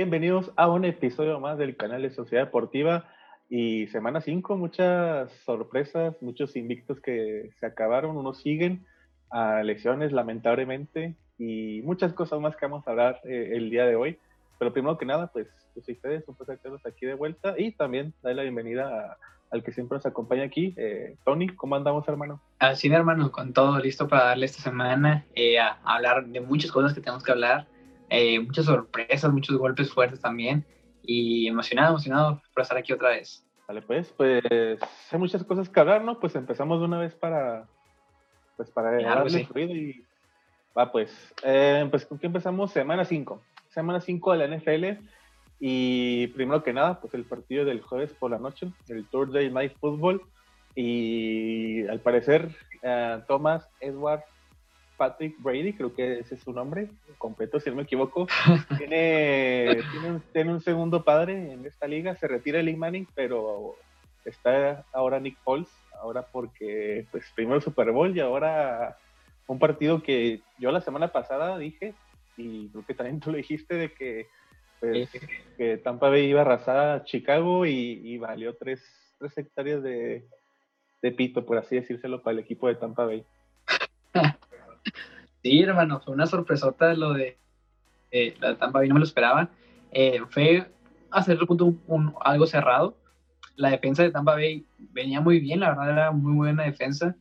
Bienvenidos a un episodio más del canal de Sociedad Deportiva y semana 5, muchas sorpresas, muchos invictos que se acabaron, unos siguen a lesiones lamentablemente y muchas cosas más que vamos a hablar eh, el día de hoy. Pero primero que nada, pues, pues ustedes, un placer aquí de vuelta y también darle la bienvenida al que siempre nos acompaña aquí, eh, Tony. ¿Cómo andamos, hermano? Así, hermano, con todo listo para darle esta semana eh, a, hablar de muchas cosas que tenemos que hablar, muchas sorpresas, muchos golpes fuertes también. Y emocionado, emocionado por estar aquí otra vez. Vale, pues, pues hay muchas cosas que hablar, ¿no? Pues empezamos de una vez para, pues para darle ruido y va, pues, eh, pues con qué empezamos semana 5, semana 5 de la NFL y primero que nada, pues el partido del jueves por la noche, el Thursday Night Football. Y al parecer uh, Thomas Edward Patrick Brady, creo que ese es su nombre completo, si no me equivoco, tiene, tiene, un, segundo padre en esta liga, se retira el Manning, pero está ahora Nick Foles, ahora porque pues primero Super Bowl y ahora un partido que yo la semana pasada dije, y creo que también tú lo dijiste, de que, pues, que Tampa Bay iba a arrasar a Chicago y, valió tres, tres hectáreas de, de pito, por así decírselo, para el equipo de Tampa Bay. Sí, hermano, fue una sorpresota lo de eh, la Tampa Bay, no me lo esperaba. Eh, fue a cierto punto un, algo cerrado. La defensa de Tampa Bay venía muy bien, la verdad era muy buena defensa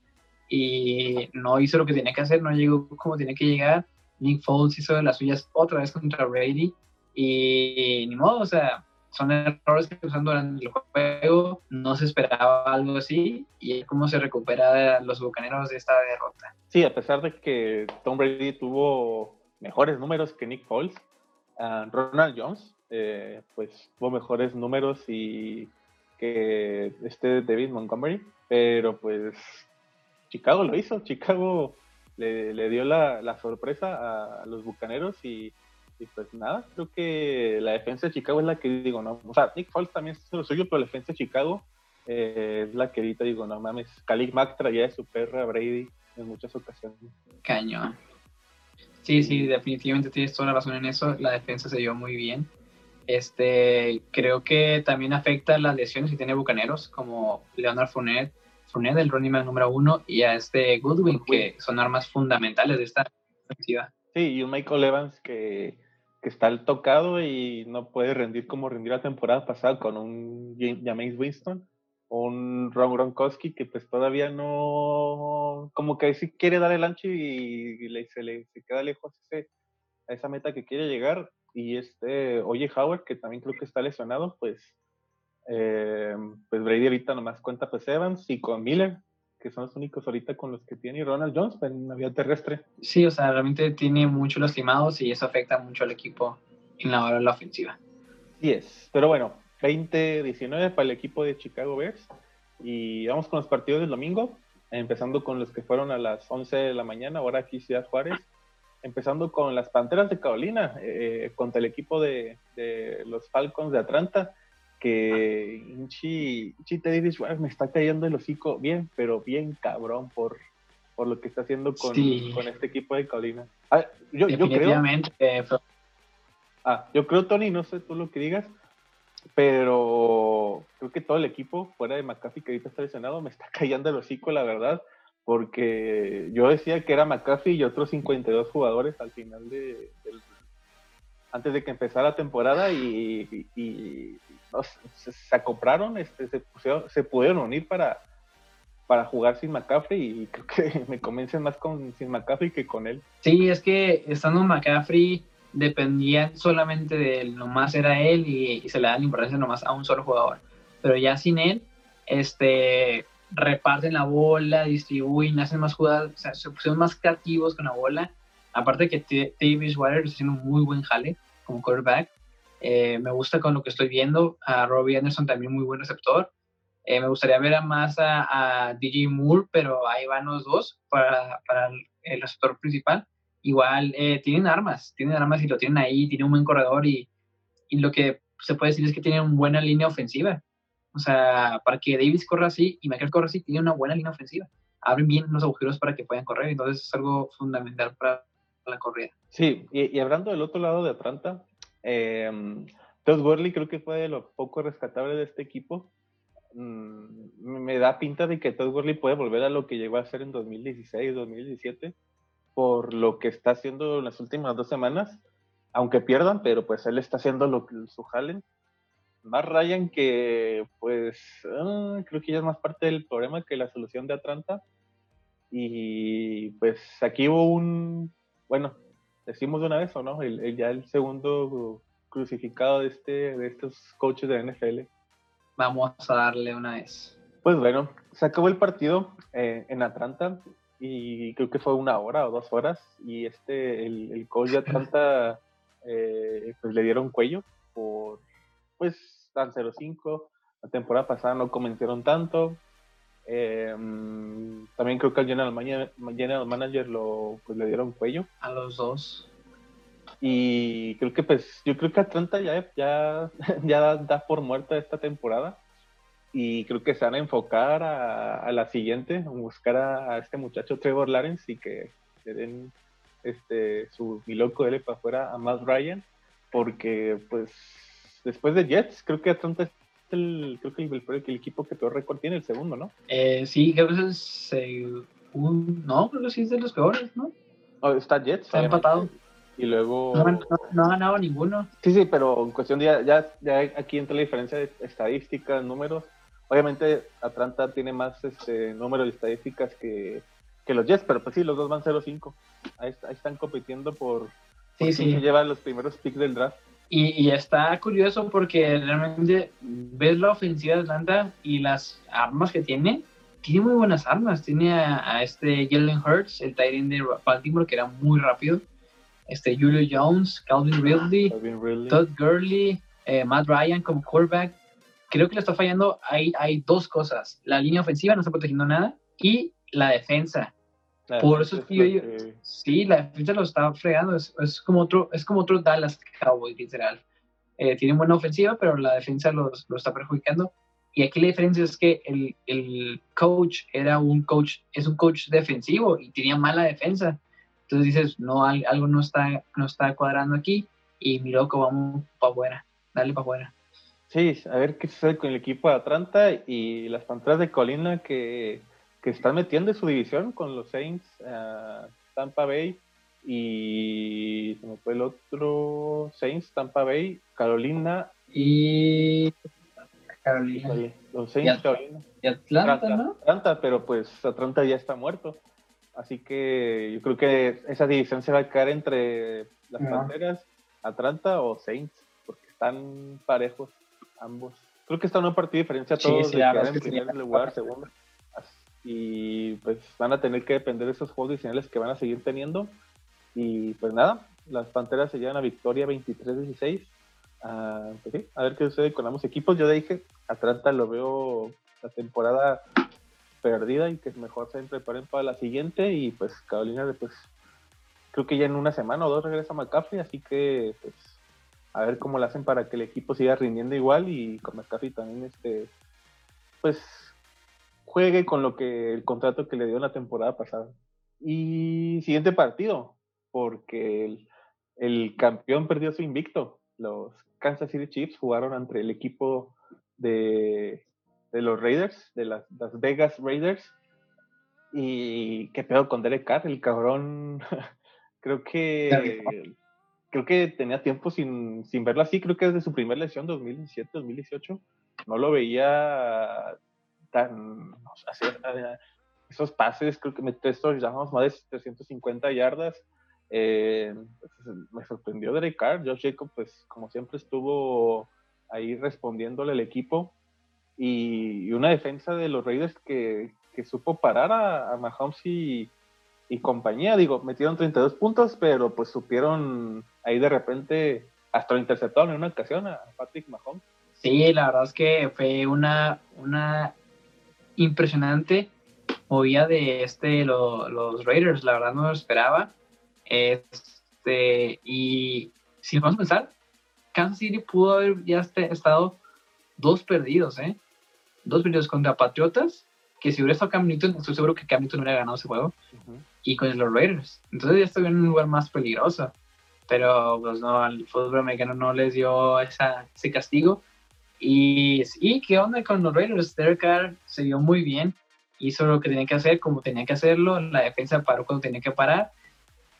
y no hizo lo que tenía que hacer, no llegó como tenía que llegar. Nick Foles hizo de las suyas otra vez contra Brady y ni modo, o sea, son errores que usan durante el juego, no se esperaba algo así y cómo se recupera los bucaneros de esta derrota. Sí, a pesar de que Tom Brady tuvo mejores números que Nick Foles, ah, Ronald Jones eh, pues tuvo mejores números y que este David Montgomery, pero pues Chicago lo hizo, Chicago le, dio la, la, sorpresa a los bucaneros y y pues nada, creo que la defensa de Chicago es la que digo, no, o sea, Nick Foles también es lo suyo, pero la defensa de Chicago eh, es la que ahorita digo, no mames, Khalil Mack traía de su perra Brady en muchas ocasiones. Cañón. Sí, sí, definitivamente tienes toda la razón en eso, la defensa se dio muy bien. Este, creo que también afecta las lesiones que tiene Bucaneros, como Leonard Fournette, Fournette, el running man número uno, y a este Goodwin, que son armas fundamentales de esta ofensiva. Sí, y un Michael Evans que que está tocado y no puede rendir como rendió la temporada pasada con un James Winston o un Ron Gronkowski que pues todavía no, como que sí quiere dar el ancho y, se le queda lejos a esa meta que quiere llegar. Y este, oye Howard, que también creo que está lesionado, pues, eh, pues Brady ahorita nomás cuenta pues Evans y con Miller, que son los únicos ahorita con los que tiene Ronald Jones en la vía terrestre. Sí, o sea, realmente tiene muchos lastimados y eso afecta mucho al equipo en la hora de la ofensiva. Sí es, pero bueno, 20-19 para el equipo de Chicago Bears y vamos con los partidos del domingo, empezando con los que fueron a las 11 de la mañana, ahora aquí Ciudad Juárez, empezando con las Panteras de Carolina eh, contra el equipo de, de los Falcons de Atlanta que Inchi, Inchi Davis me está cayendo el hocico bien, pero bien cabrón por, por lo que está haciendo con, con este equipo de Colina. Ah, yo. Yo creo, ah, yo creo, Tony, no sé tú lo que digas, pero creo que todo el equipo, fuera de McAfee, que ahorita está lesionado, me está cayendo el hocico, la verdad, porque yo decía que era McAfee y otros 52 jugadores al final de, del antes de que empezara la temporada y, se, acoplaron, este, se, se, pudieron unir para, para jugar sin McCaffrey y creo que me convencen más con sin McCaffrey que con él. Sí, es que estando McCaffrey dependía solamente de él, nomás era él y, se le da la importancia nomás a un solo jugador. Pero ya sin él, este reparten la bola, distribuyen, hacen más jugadas, o sea, se pusieron más creativos con la bola Aparte que Davis Water está un muy buen jale como quarterback. Eh, me gusta con lo que estoy viendo. A Robbie Anderson también muy buen receptor. Eh, me gustaría ver a más a, DJ Moore, pero ahí van los dos para, para el, receptor principal. Igual eh, tienen armas, tienen armas y lo tienen ahí, tienen un buen corredor y, y, lo que se puede decir es que tienen una buena línea ofensiva. O sea, para que Davis corra así y Michael corra así, tiene una buena línea ofensiva. Abren bien los agujeros para que puedan correr, entonces es algo fundamental para la corrida. Sí, y, hablando del otro lado de Atlanta, Eh, Todd Gurley creo que fue de lo poco rescatable de este equipo. Mm, me da pinta de que Todd Gurley puede volver a lo que llegó a ser en 2016, 2017, por lo que está haciendo en las últimas dos semanas, aunque pierdan, pero pues él está haciendo lo que su jalen. Más Ryan que pues ah, creo que ya es más parte del problema que la solución de Atlanta. Y pues aquí hubo un, bueno, decimos de una vez o no, el, ya el segundo crucificado de, este, de estos coaches de NFL. Vamos a darle una vez. Pues bueno, se acabó el partido eh, en Atlanta y creo que fue una hora o dos horas y este, el, el coach de Atlanta eh, pues le dieron cuello por, pues, tan 0-5. La temporada pasada no comenzaron tanto. Eh, también creo que al general manager, general manager lo, pues, le dieron cuello. A los dos. Y creo que pues, yo creo que Atlanta ya, ya, ya da por muerta esta temporada. Y creo que se van a enfocar a, la siguiente, a buscar a, este muchacho Trevor Lawrence y que le den este, su mi loco L para afuera a Matt Ryan. Porque pues después de Jets, creo que Atlanta el, creo que el, el, equipo que peor récord tiene, el segundo, ¿no? Eh, sí, creo que es el segundo, no, creo que sí es de los peores, ¿no? Oh, está Jets. Está empatado. Y luego... No, ha ganado ninguno. Sí, sí, pero en cuestión de ya, ya, aquí entra la diferencia de estadísticas, números. Obviamente Atlanta tiene más este número de estadísticas que, que los Jets, pero pues sí, los dos van 0-5. Ahí, ahí, están compitiendo por, sí, sí. llevan los primeros picks del draft. Y, y, está curioso porque realmente ves la ofensiva de Atlanta y las armas que tiene. Tiene muy buenas armas. Tiene a, este Jalen Hurts, el tight de Baltimore, que era muy rápido este, Julio Jones, Calvin Ridley, Todd Gurley, eh, Matt Ryan como quarterback. Creo que le está fallando. Hay, hay dos cosas. La línea ofensiva no está protegiendo nada y la defensa. Por eso es que yo sí, la defensa lo está fregando. Es, es, como otro, es como otro Dallas Cowboys, literal. Eh, tienen buena ofensiva, pero la defensa los, lo está perjudicando. Y aquí la diferencia es que el, el, coach era un coach, es un coach defensivo y tenía mala defensa. Entonces dices, no, algo no está, no está cuadrando aquí y mi loco, vamos para afuera, dale para afuera. Sí, a ver qué sucede con el equipo de Atlanta y las panteras de Colina que, que están metiendo en su división con los Saints, uh, Tampa Bay y se me fue el otro Saints, Tampa Bay, Carolina y Carolina. Los Saints, Carolina. Y Atlanta, ¿no? Atlanta, pero pues Atlanta ya está muerto. Así que yo creo que esa división se va a caer entre las Panteras, Atlanta o Saints, porque están parejos ambos. Creo que está una partida diferencia a todos sí, sí, en primer lugar, segundo. Y pues van a tener que depender de esos juegos adicionales que van a seguir teniendo. Y pues nada, las Panteras se llevan a victoria 23-16. Ah, pues a ver qué sucede con ambos equipos. Yo dije, Atlanta lo veo la temporada perdida y que mejor se preparen para la siguiente y pues Carolina pues creo que ya en una semana o dos regresa McCaffrey, así que pues a ver cómo lo hacen para que el equipo siga rindiendo igual y con McCaffrey también este pues juegue con lo que el contrato que le dio en la temporada pasada. Y siguiente partido, porque el, el campeón perdió su invicto. Los Kansas City Chiefs jugaron entre el equipo de de los Raiders, de las, Vegas Raiders. Y qué pedo con Derek Carr, el cabrón. creo que creo que tenía tiempo sin, sin verlo así. Creo que desde su primera lesión, 2017, 2018, no lo veía tan. esos pases, creo que metió estos, llamamos más de 350 yardas. Eh, pues, me sorprendió Derek Carr. Josh Jacob, pues, como siempre, estuvo ahí respondiéndole al equipo y, una defensa de los Raiders que, supo parar a, Mahomes y, compañía. Digo, metieron 32 puntos, pero pues supieron ahí de repente hasta lo interceptaron en una ocasión a Patrick Mahomes. Sí, la verdad es que fue una, una impresionante movida de este los Raiders, la verdad no lo esperaba. Este, y si vamos a pensar, Kansas City pudo haber ya este, estado dos perdidos, ¿eh? dos videos contra Patriotas, que si hubiera estado Cam Newton, estoy seguro que Cam Newton hubiera ganado ese juego, y con los Raiders. Entonces ya estoy en un lugar más peligroso. pero pues no, al fútbol americano no les dio esa, ese castigo. Y, y qué onda con los Raiders, Derek Carr se vio muy bien, hizo lo que tenía que hacer como tenía que hacerlo, la defensa paró cuando tenía que parar,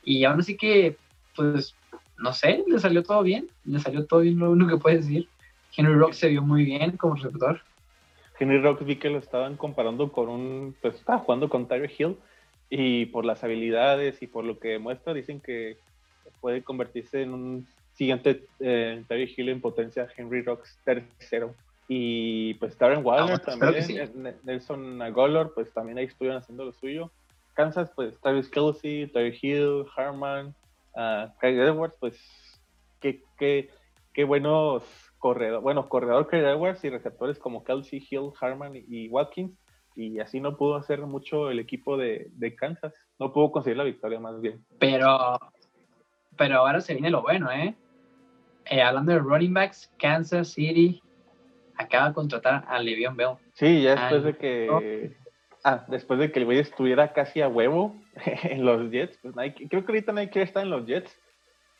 y aún así que, pues, no sé, le salió todo bien, le salió todo bien lo único que puedes decir. Henry Rock se vio muy bien como receptor. Henry Rock vi que lo estaban comparando con un, pues estaba jugando con Tyre Hill y por las habilidades y por lo que demuestra dicen que puede convertirse en un siguiente eh, Tyre Hill en potencia Henry Rocks tercero. Y pues Darren Waller ah, también, Nelson Agolor, pues también ahí estuvieron haciendo lo suyo. Kansas, pues Travis Kelsey, Tyre Hill, Harman, uh, Edwards, pues qué, qué, qué buenos corredor, bueno, corredor Craig Edwards y receptores como Kelsey, Hill, Harman y Watkins. Y así no pudo hacer mucho el equipo de, Kansas. No pudo conseguir la victoria más bien. Pero, pero ahora se viene lo bueno, ¿eh? Eh hablando de running backs, Kansas City acaba de contratar a Le'Veon Bell. Sí, ya después de que... Ah, después de que el güey estuviera casi a huevo en los Jets, pues creo que ahorita nadie quiere estar en los Jets,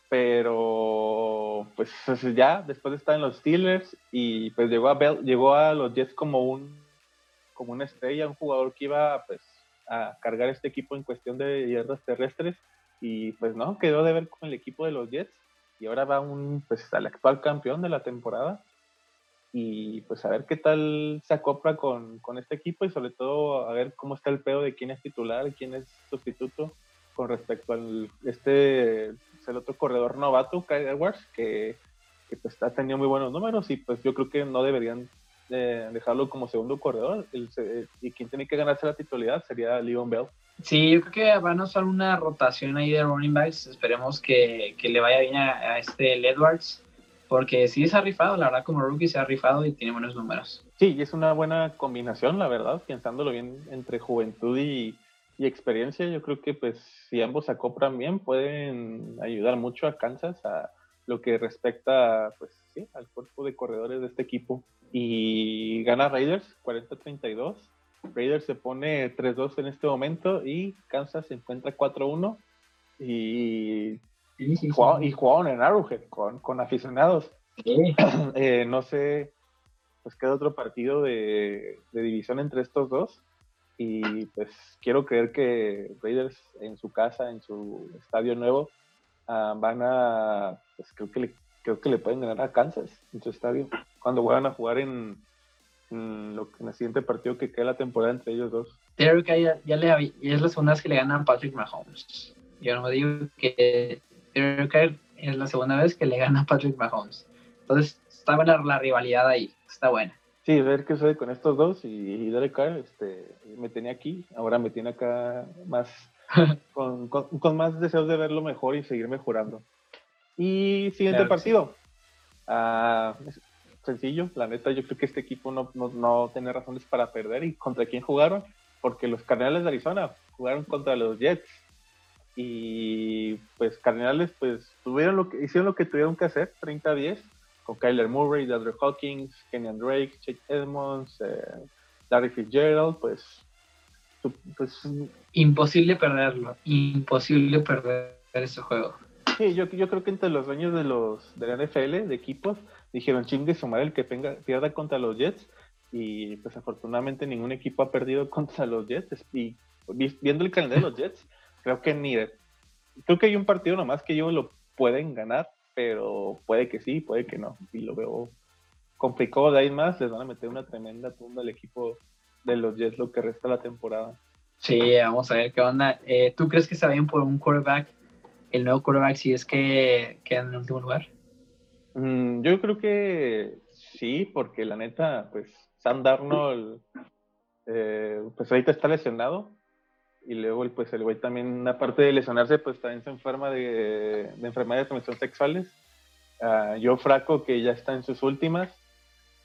pero pues ya después de estar en los Steelers y pues llegó a llegó a los Jets como un como una estrella, un jugador que iba pues a cargar este equipo en cuestión de yardas terrestres y pues no, quedó de ver con el equipo de los Jets y ahora va un pues al actual campeón de la temporada. Y pues a ver qué tal se acopla con, con este equipo y sobre todo a ver cómo está el pedo de quién es titular, quién es sustituto con respecto al este el otro corredor novato, Kyle Edwards, que, que pues, ha tenido muy buenos números y pues yo creo que no deberían eh, dejarlo como segundo corredor. y quien tiene que ganarse la titularidad sería Leon Bell. Sí, yo creo que van a usar una rotación ahí de running backs. Esperemos que, que le vaya bien a, este Edwards, porque sí se ha rifado, la verdad, como rookie se ha rifado y tiene buenos números. Sí, y es una buena combinación, la verdad, pensándolo bien entre juventud y, y experiencia, yo creo que pues si ambos se acoplan bien pueden ayudar mucho a Kansas a lo que respecta pues sí, al cuerpo de corredores de este equipo. Y gana Raiders 40-32. Raiders se pone 3-2 en este momento y Kansas se encuentra 4-1 y, y, jugaron, en Arrowhead con, con aficionados. Eh, no sé, pues queda otro partido de, de división entre estos dos y pues quiero creer que Raiders en su casa, en su estadio nuevo, ah, van a, pues creo que, le, creo que le pueden ganar a Kansas en su estadio, cuando vuelvan a jugar en, lo, en el siguiente partido que queda la temporada entre ellos dos. Que ya, ya, le, es la segunda vez que le ganan a Patrick Mahomes. Yo no me digo que es la segunda vez que le gana a Patrick Mahomes. Entonces, está buena la rivalidad ahí, está buena. Sí, ver qué sucede con estos dos y, Derek Carr, este, me tenía aquí, ahora me tiene acá más, con, con, más deseos de verlo mejor y seguir mejorando. Y siguiente partido. Ah, sencillo, la neta, yo creo que este equipo no, no, no tiene razones para perder. ¿Y contra quién jugaron? Porque los Cardenales de Arizona jugaron contra los Jets. Y pues Cardenales pues tuvieron lo que, hicieron lo que tuvieron que hacer, 30-10 con Kyler Murray, Dudley Hawkins, Kenyan Drake, Chase Edmonds, eh, Larry Fitzgerald, pues, pues, Imposible perderlo, imposible perder ese juego. Sí, yo, yo creo que entre los dueños de los de la NFL, de equipos, dijeron chingue sumar el que pierda contra los Jets y pues afortunadamente ningún equipo ha perdido contra los Jets y viendo el calendario de los Jets, creo que ni creo que hay un partido nomás que ellos lo pueden ganar pero puede que sí, puede que no. Y lo veo complicado de ahí más, les van a meter una tremenda tumba al equipo de los Jets lo que resta la temporada. Sí, vamos a ver qué onda. Eh, ¿Tú crees que está bien por un quarterback, el nuevo quarterback, si es que queda en el último lugar? Mm, yo creo que sí, porque la neta, pues Sam Darnold, eh, pues ahorita está lesionado, y luego pues el güey también, aparte de lesionarse, pues también se enferma de, de enfermedades de transmisión sexuales. Uh, yo Fraco, que ya está en sus últimas.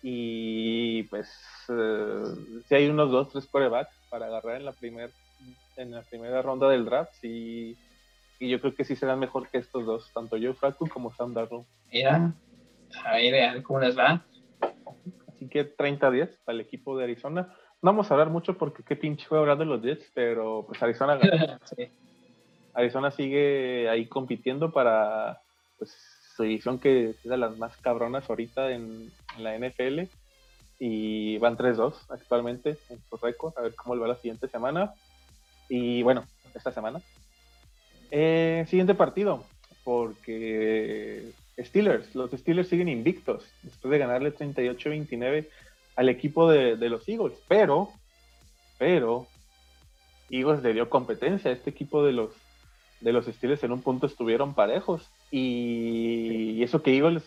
Y pues uh, si hay unos dos, tres corebacks para agarrar en la, primer, en la primera ronda del draft. Y, y yo creo que sí serán mejor que estos dos, tanto yo Fraco como Sam Darnold. Mira, a ver, cómo les va. Así que 30-10 para el equipo de Arizona no vamos a hablar mucho porque qué pinche fue hablar de los Jets, pero pues Arizona Arizona sigue ahí compitiendo para pues su división que es de las más cabronas ahorita en, la NFL y van 3-2 actualmente en su récord, a ver cómo le va la siguiente semana. Y bueno, esta semana. Eh, siguiente partido, porque Steelers, los Steelers siguen invictos después de ganarle 38-29 al equipo de, de, los Eagles, pero, pero, Eagles le dio competencia a este equipo de los, de los Steelers en un punto estuvieron parejos y, eso que Eagles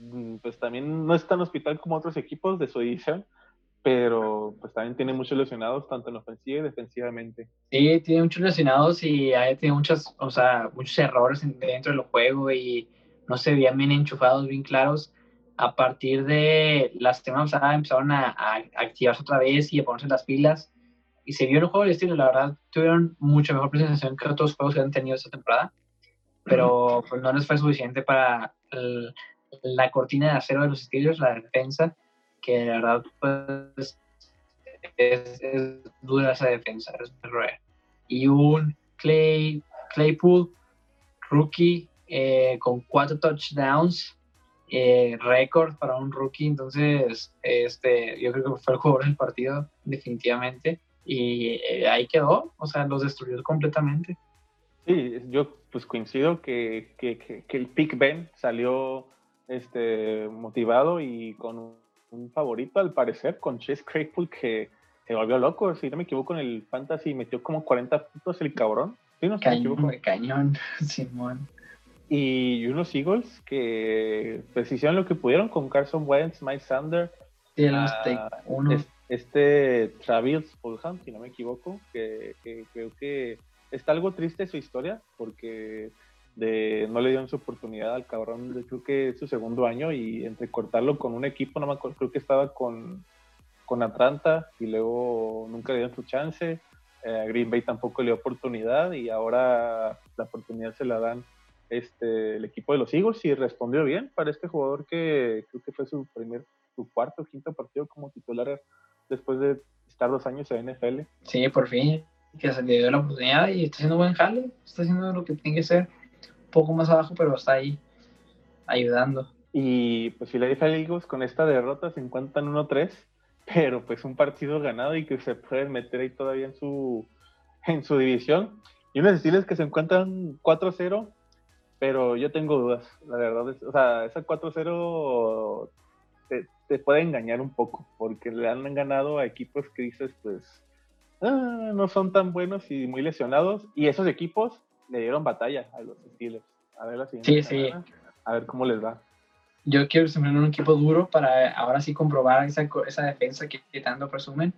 mm, pues también no es tan hospital como otros equipos de su división, pero pues también tiene muchos lesionados tanto en ofensiva y defensivamente. Sí, tiene muchos lesionados y tiene muchas, o sea, muchos errores dentro del juego y no se veían bien enchufados, bien claros. A partir de la semana pasada empezaron a, activarse otra vez y a ponerse las pilas. Y se vio el juego del estilo, la verdad, tuvieron mucha mejor presentación que otros juegos que han tenido esta temporada. Pero pues, no les fue suficiente para la cortina de acero de los Steelers, la defensa, que la verdad pues, es, dura esa defensa, es Y un Clay, Claypool, rookie, eh, con cuatro touchdowns, eh, récord para un rookie, entonces este, yo creo que fue el jugador del partido, definitivamente, y eh, ahí quedó, o sea, los destruyó completamente. Sí, yo pues coincido que, que, que, el Pick Ben salió este, motivado y con un favorito al parecer, con Chase Claypool que se volvió loco, si no me equivoco, en el Fantasy metió como 40 puntos el cabrón. Sí, no cañón, cañón, Simón. Y unos Eagles que pues hicieron lo que pudieron con Carson Wentz, Mike Sander, ah, este Travis Fulham, si no me equivoco, que, creo que está algo triste su historia porque de, no le dieron su oportunidad al cabrón, de, creo que es su segundo año y entre cortarlo con un equipo, no me acuerdo, creo que estaba con, con Atlanta y luego nunca le dieron su chance. Eh, Green Bay tampoco le dio oportunidad y ahora la oportunidad se la dan este, el equipo de los Eagles y respondió bien para este jugador que creo que fue su primer, su cuarto o quinto partido como titular después de estar dos años en NFL. Sí, por fin, que se le dio la oportunidad y está haciendo buen jale, está haciendo lo que tiene que ser, un poco más abajo, pero está ahí ayudando. Y pues Philadelphia Eagles con esta derrota se encuentran 1-3, pero pues un partido ganado y que se pueden meter ahí todavía en su, en su división. Y unos estilos que se encuentran 4-0 pero yo tengo dudas, la verdad. Es, o sea, esa 4-0 te, puede engañar un poco, porque le han ganado a equipos que dices, pues, ah, no son tan buenos y muy lesionados. Y esos equipos le dieron batalla a los Steelers. A ver la siguiente. Sí, sí. A ver cómo les va. Yo quiero sembrar un equipo duro para ahora sí comprobar esa, esa defensa que, que tanto presumen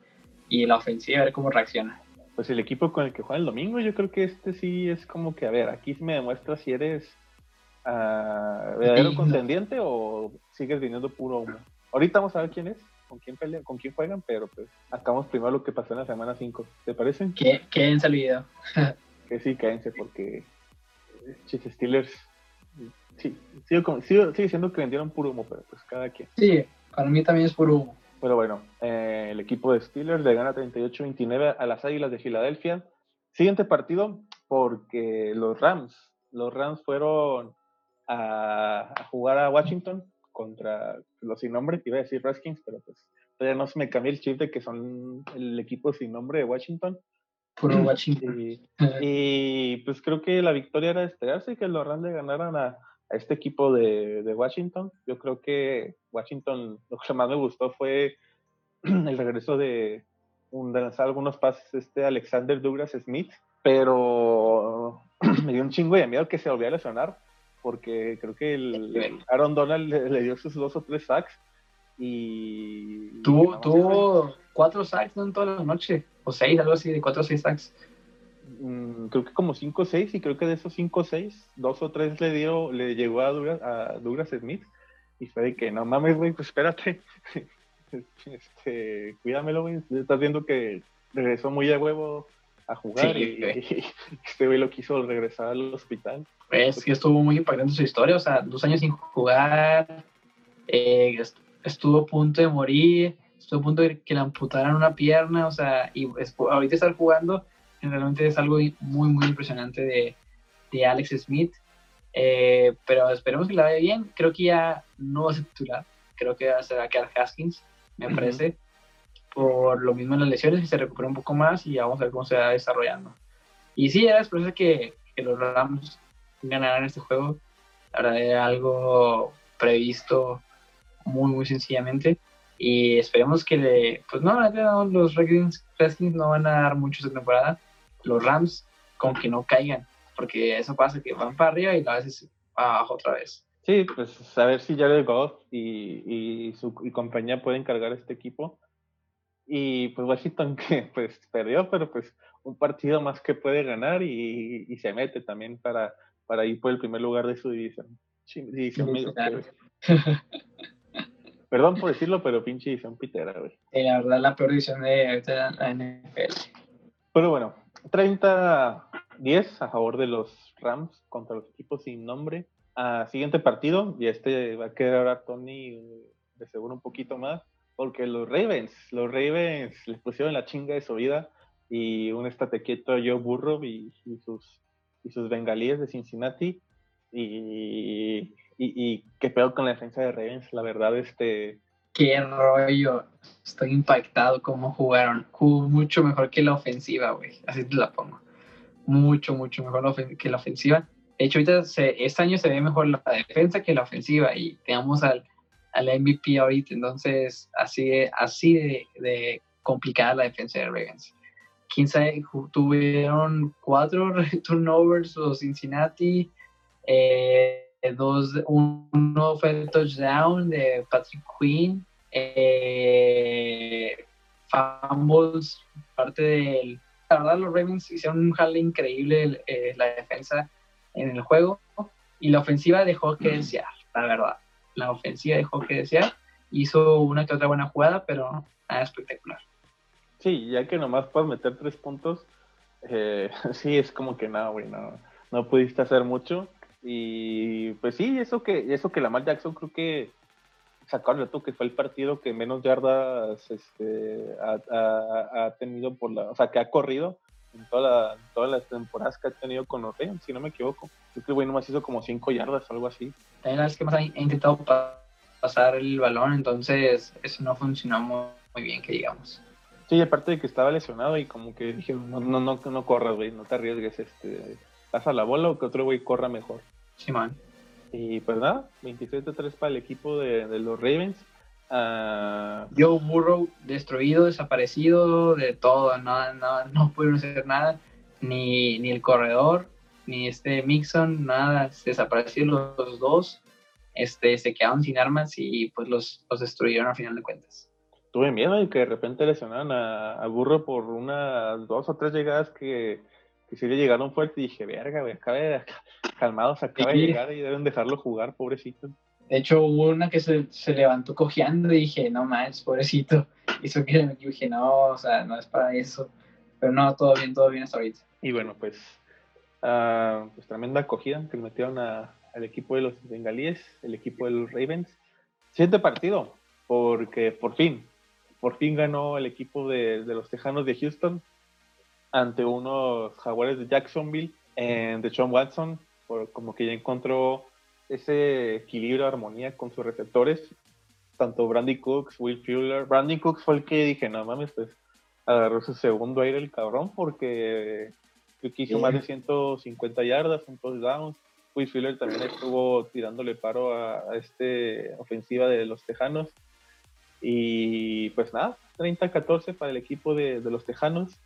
y la ofensiva, a ver cómo reacciona pues el equipo con el que juega el domingo, yo creo que este sí es como que, a ver, aquí me demuestra si eres uh, verdadero contendiente o sigues viniendo puro humo. Ahorita vamos a ver quién es, con quién pelean, con quién juegan, pero pues acabamos primero lo que pasó en la semana 5. ¿Te parece? Que, quédense el video. que sí, quédense, porque Chis Steelers sí, sigue, sigue, sigue siendo que vendieron puro humo, pero pues cada quien. Sí, para mí también es puro humo. Pero bueno, eh, el equipo de Steelers le gana 38-29 a las Águilas de Filadelfia. Siguiente partido, porque los Rams, los Rams fueron a, jugar a Washington contra los sin nombre, iba a decir Redskins, pero pues todavía no se me cambió el chip de que son el equipo sin nombre de Washington. Puro Washington. Y, pues creo que la victoria era esperarse que los Rams le ganaran a, a este equipo de, de, Washington. Yo creo que Washington, lo que más me gustó fue el regreso de, un, de lanzar algunos pases este Alexander Douglas Smith, pero me dio un chingo de miedo que se volviera a lesionar, porque creo que el, Aaron Donald le, dio sus dos o tres sacks y... Tuvo, tuvo cuatro sacks en toda la noche, o seis, algo así, de cuatro o seis sacks. Mm, creo que como 5 o 6 y creo que de esos 5 o 6, dos o tres le dio, le llegó a Douglas, a Douglas Smith y fue de que no mames, güey, pues espérate, este, cuídamelo, güey, estás viendo que regresó muy a huevo a jugar y, este güey lo quiso regresar al hospital. Pues sí, estuvo muy impactante su historia, o sea, dos años sin jugar, eh, estuvo a punto de morir, estuvo a punto de que le amputaran una pierna, o sea, y ahorita estar jugando realmente es algo muy, muy impresionante de, de Alex Smith. Eh, pero esperemos que la vaya bien. Creo que ya no va a ser titular. Creo que va a quedar Haskins, me parece. Por lo mismo en las lesiones, y se recupera un poco más y vamos a ver cómo se va desarrollando. Y sí, era después que, que los Rams ganaran este juego. La verdad era algo previsto muy, muy sencillamente. Y esperemos que le. Pues no, los Redskins, no van a dar mucho esta temporada. Los Rams, con que no caigan. Porque eso pasa que van para arriba y a veces abajo otra vez. Sí, pues a ver si Jared Goff y, y su y compañía pueden cargar este equipo. Y pues Washington que pues perdió, pero pues un partido más que puede ganar y, y se mete también para, para ir por el primer lugar de su división. división Perdón por decirlo, pero pinche división pitera, güey. la verdad, la peor división de la NFL. Pero bueno, 30-10 a favor de los Rams contra los equipos sin nombre. Ah, siguiente partido, y este va a quedar ahora Tony de seguro un poquito más, porque los Ravens, los Ravens les pusieron la chinga de su vida y un estate quieto Joe Burrow y, sus, y sus bengalíes de Cincinnati. Y y, qué peor con la defensa de Ravens, la verdad, este... Qué rollo, estoy impactado cómo jugaron, jugó mucho mejor que la ofensiva, güey, así te la pongo, mucho, mucho mejor que la ofensiva. De hecho, ahorita este año se ve mejor la defensa que la ofensiva y tenemos al, al MVP ahorita, entonces así, así de, de complicada la defensa de Ravens. Quién sabe, tuvieron cuatro turnovers los Cincinnati, eh, dos, uno fue el touchdown de Patrick Quinn, eh, fumbles, parte del... La verdad, los Ravens hicieron un jale increíble eh, la defensa en el juego y la ofensiva dejó que desear, la verdad. La ofensiva dejó que desear, hizo una que otra buena jugada, pero nada espectacular. Sí, ya que nomás puedes meter tres puntos, eh, sí, es como que nada, güey, no, no pudiste hacer mucho. Y pues sí, eso que, eso que Lamar Jackson creo que sacó el reto que fue el partido que menos yardas este, ha, tenido por la, o sea, que ha corrido en, toda todas las temporadas que ha tenido con los Reyes, si no me equivoco. Creo que el güey nomás hizo como cinco yardas o algo así. También las que más ha intentado pasar el balón, entonces eso no funcionó muy, bien, que digamos. Sí, aparte de que estaba lesionado y como que dije, no, no, no, no corras, güey, no te arriesgues, este, pasa la bola o que otro güey corra mejor. Sí, man. Y pues nada, 27-3 para el equipo de, los Ravens. Uh... Joe Burrow destruido, desaparecido de todo, no, no, no pudieron hacer nada, ni, ni el corredor, ni este Mixon, nada, desaparecieron los dos, este, se quedaron sin armas y pues los, los destruyeron a final de cuentas. Tuve miedo de que de repente lesionaran a, a Burrow por unas dos o tres llegadas que que si le llegaron fuerte y dije, verga, güey, acaba de, calmados, acaba de llegar y deben dejarlo jugar, pobrecito. De hecho, hubo una que se, se levantó cojeando y dije, no manches, pobrecito. Hizo que yo dije, no, o sea, no es para eso. Pero no, todo bien, todo bien hasta ahorita. Y bueno, pues, uh, pues tremenda acogida que metieron a, al equipo de los bengalíes, el equipo de los Ravens. Siguiente partido, porque por fin, por fin ganó el equipo de, de los Tejanos de Houston ante unos jaguares de Jacksonville, en de Sean Watson, por, como que ya encontró ese equilibrio, armonía con sus receptores, tanto Brandy Cooks, Will Fuller. Brandy Cooks fue el que dije, no mames, pues agarró su segundo aire el cabrón, porque creo que hizo más de 150 yardas, un touchdown. Will Fuller también estuvo tirándole paro a, este ofensiva de los Tejanos. Y pues nada, 30-14 para el equipo de, de los Tejanos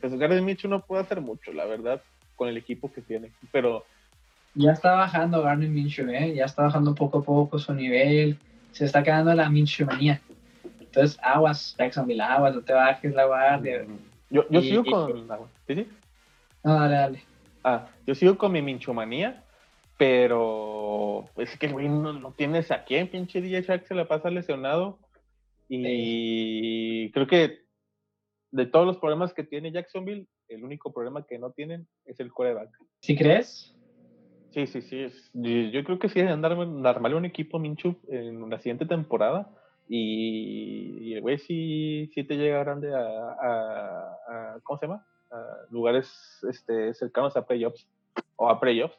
pues Gardner Minshew no puede hacer mucho, la verdad, con el equipo que tiene, pero... Ya está bajando Gardner Minshew, ¿eh? Ya está bajando poco a poco su nivel, se está quedando la Minshew manía. Entonces, aguas, Jacksonville, aguas, no te bajes la guardia. Yo, yo sigo con... ¿Sí, sí? No, dale, dale. Ah, yo sigo con mi minchomanía, pero es que güey no, no, tienes a quién, pinche DJ Shark se la pasa lesionado. Y creo que de todos los problemas que tiene Jacksonville, el único problema que no tienen es el coreback. ¿Sí crees? Sí, sí, sí. yo creo que sí es andar armarle un equipo Minchu en la siguiente temporada. Y, el güey sí, te llega grande a, ¿cómo se llama? A lugares este, cercanos a playoffs o a playoffs.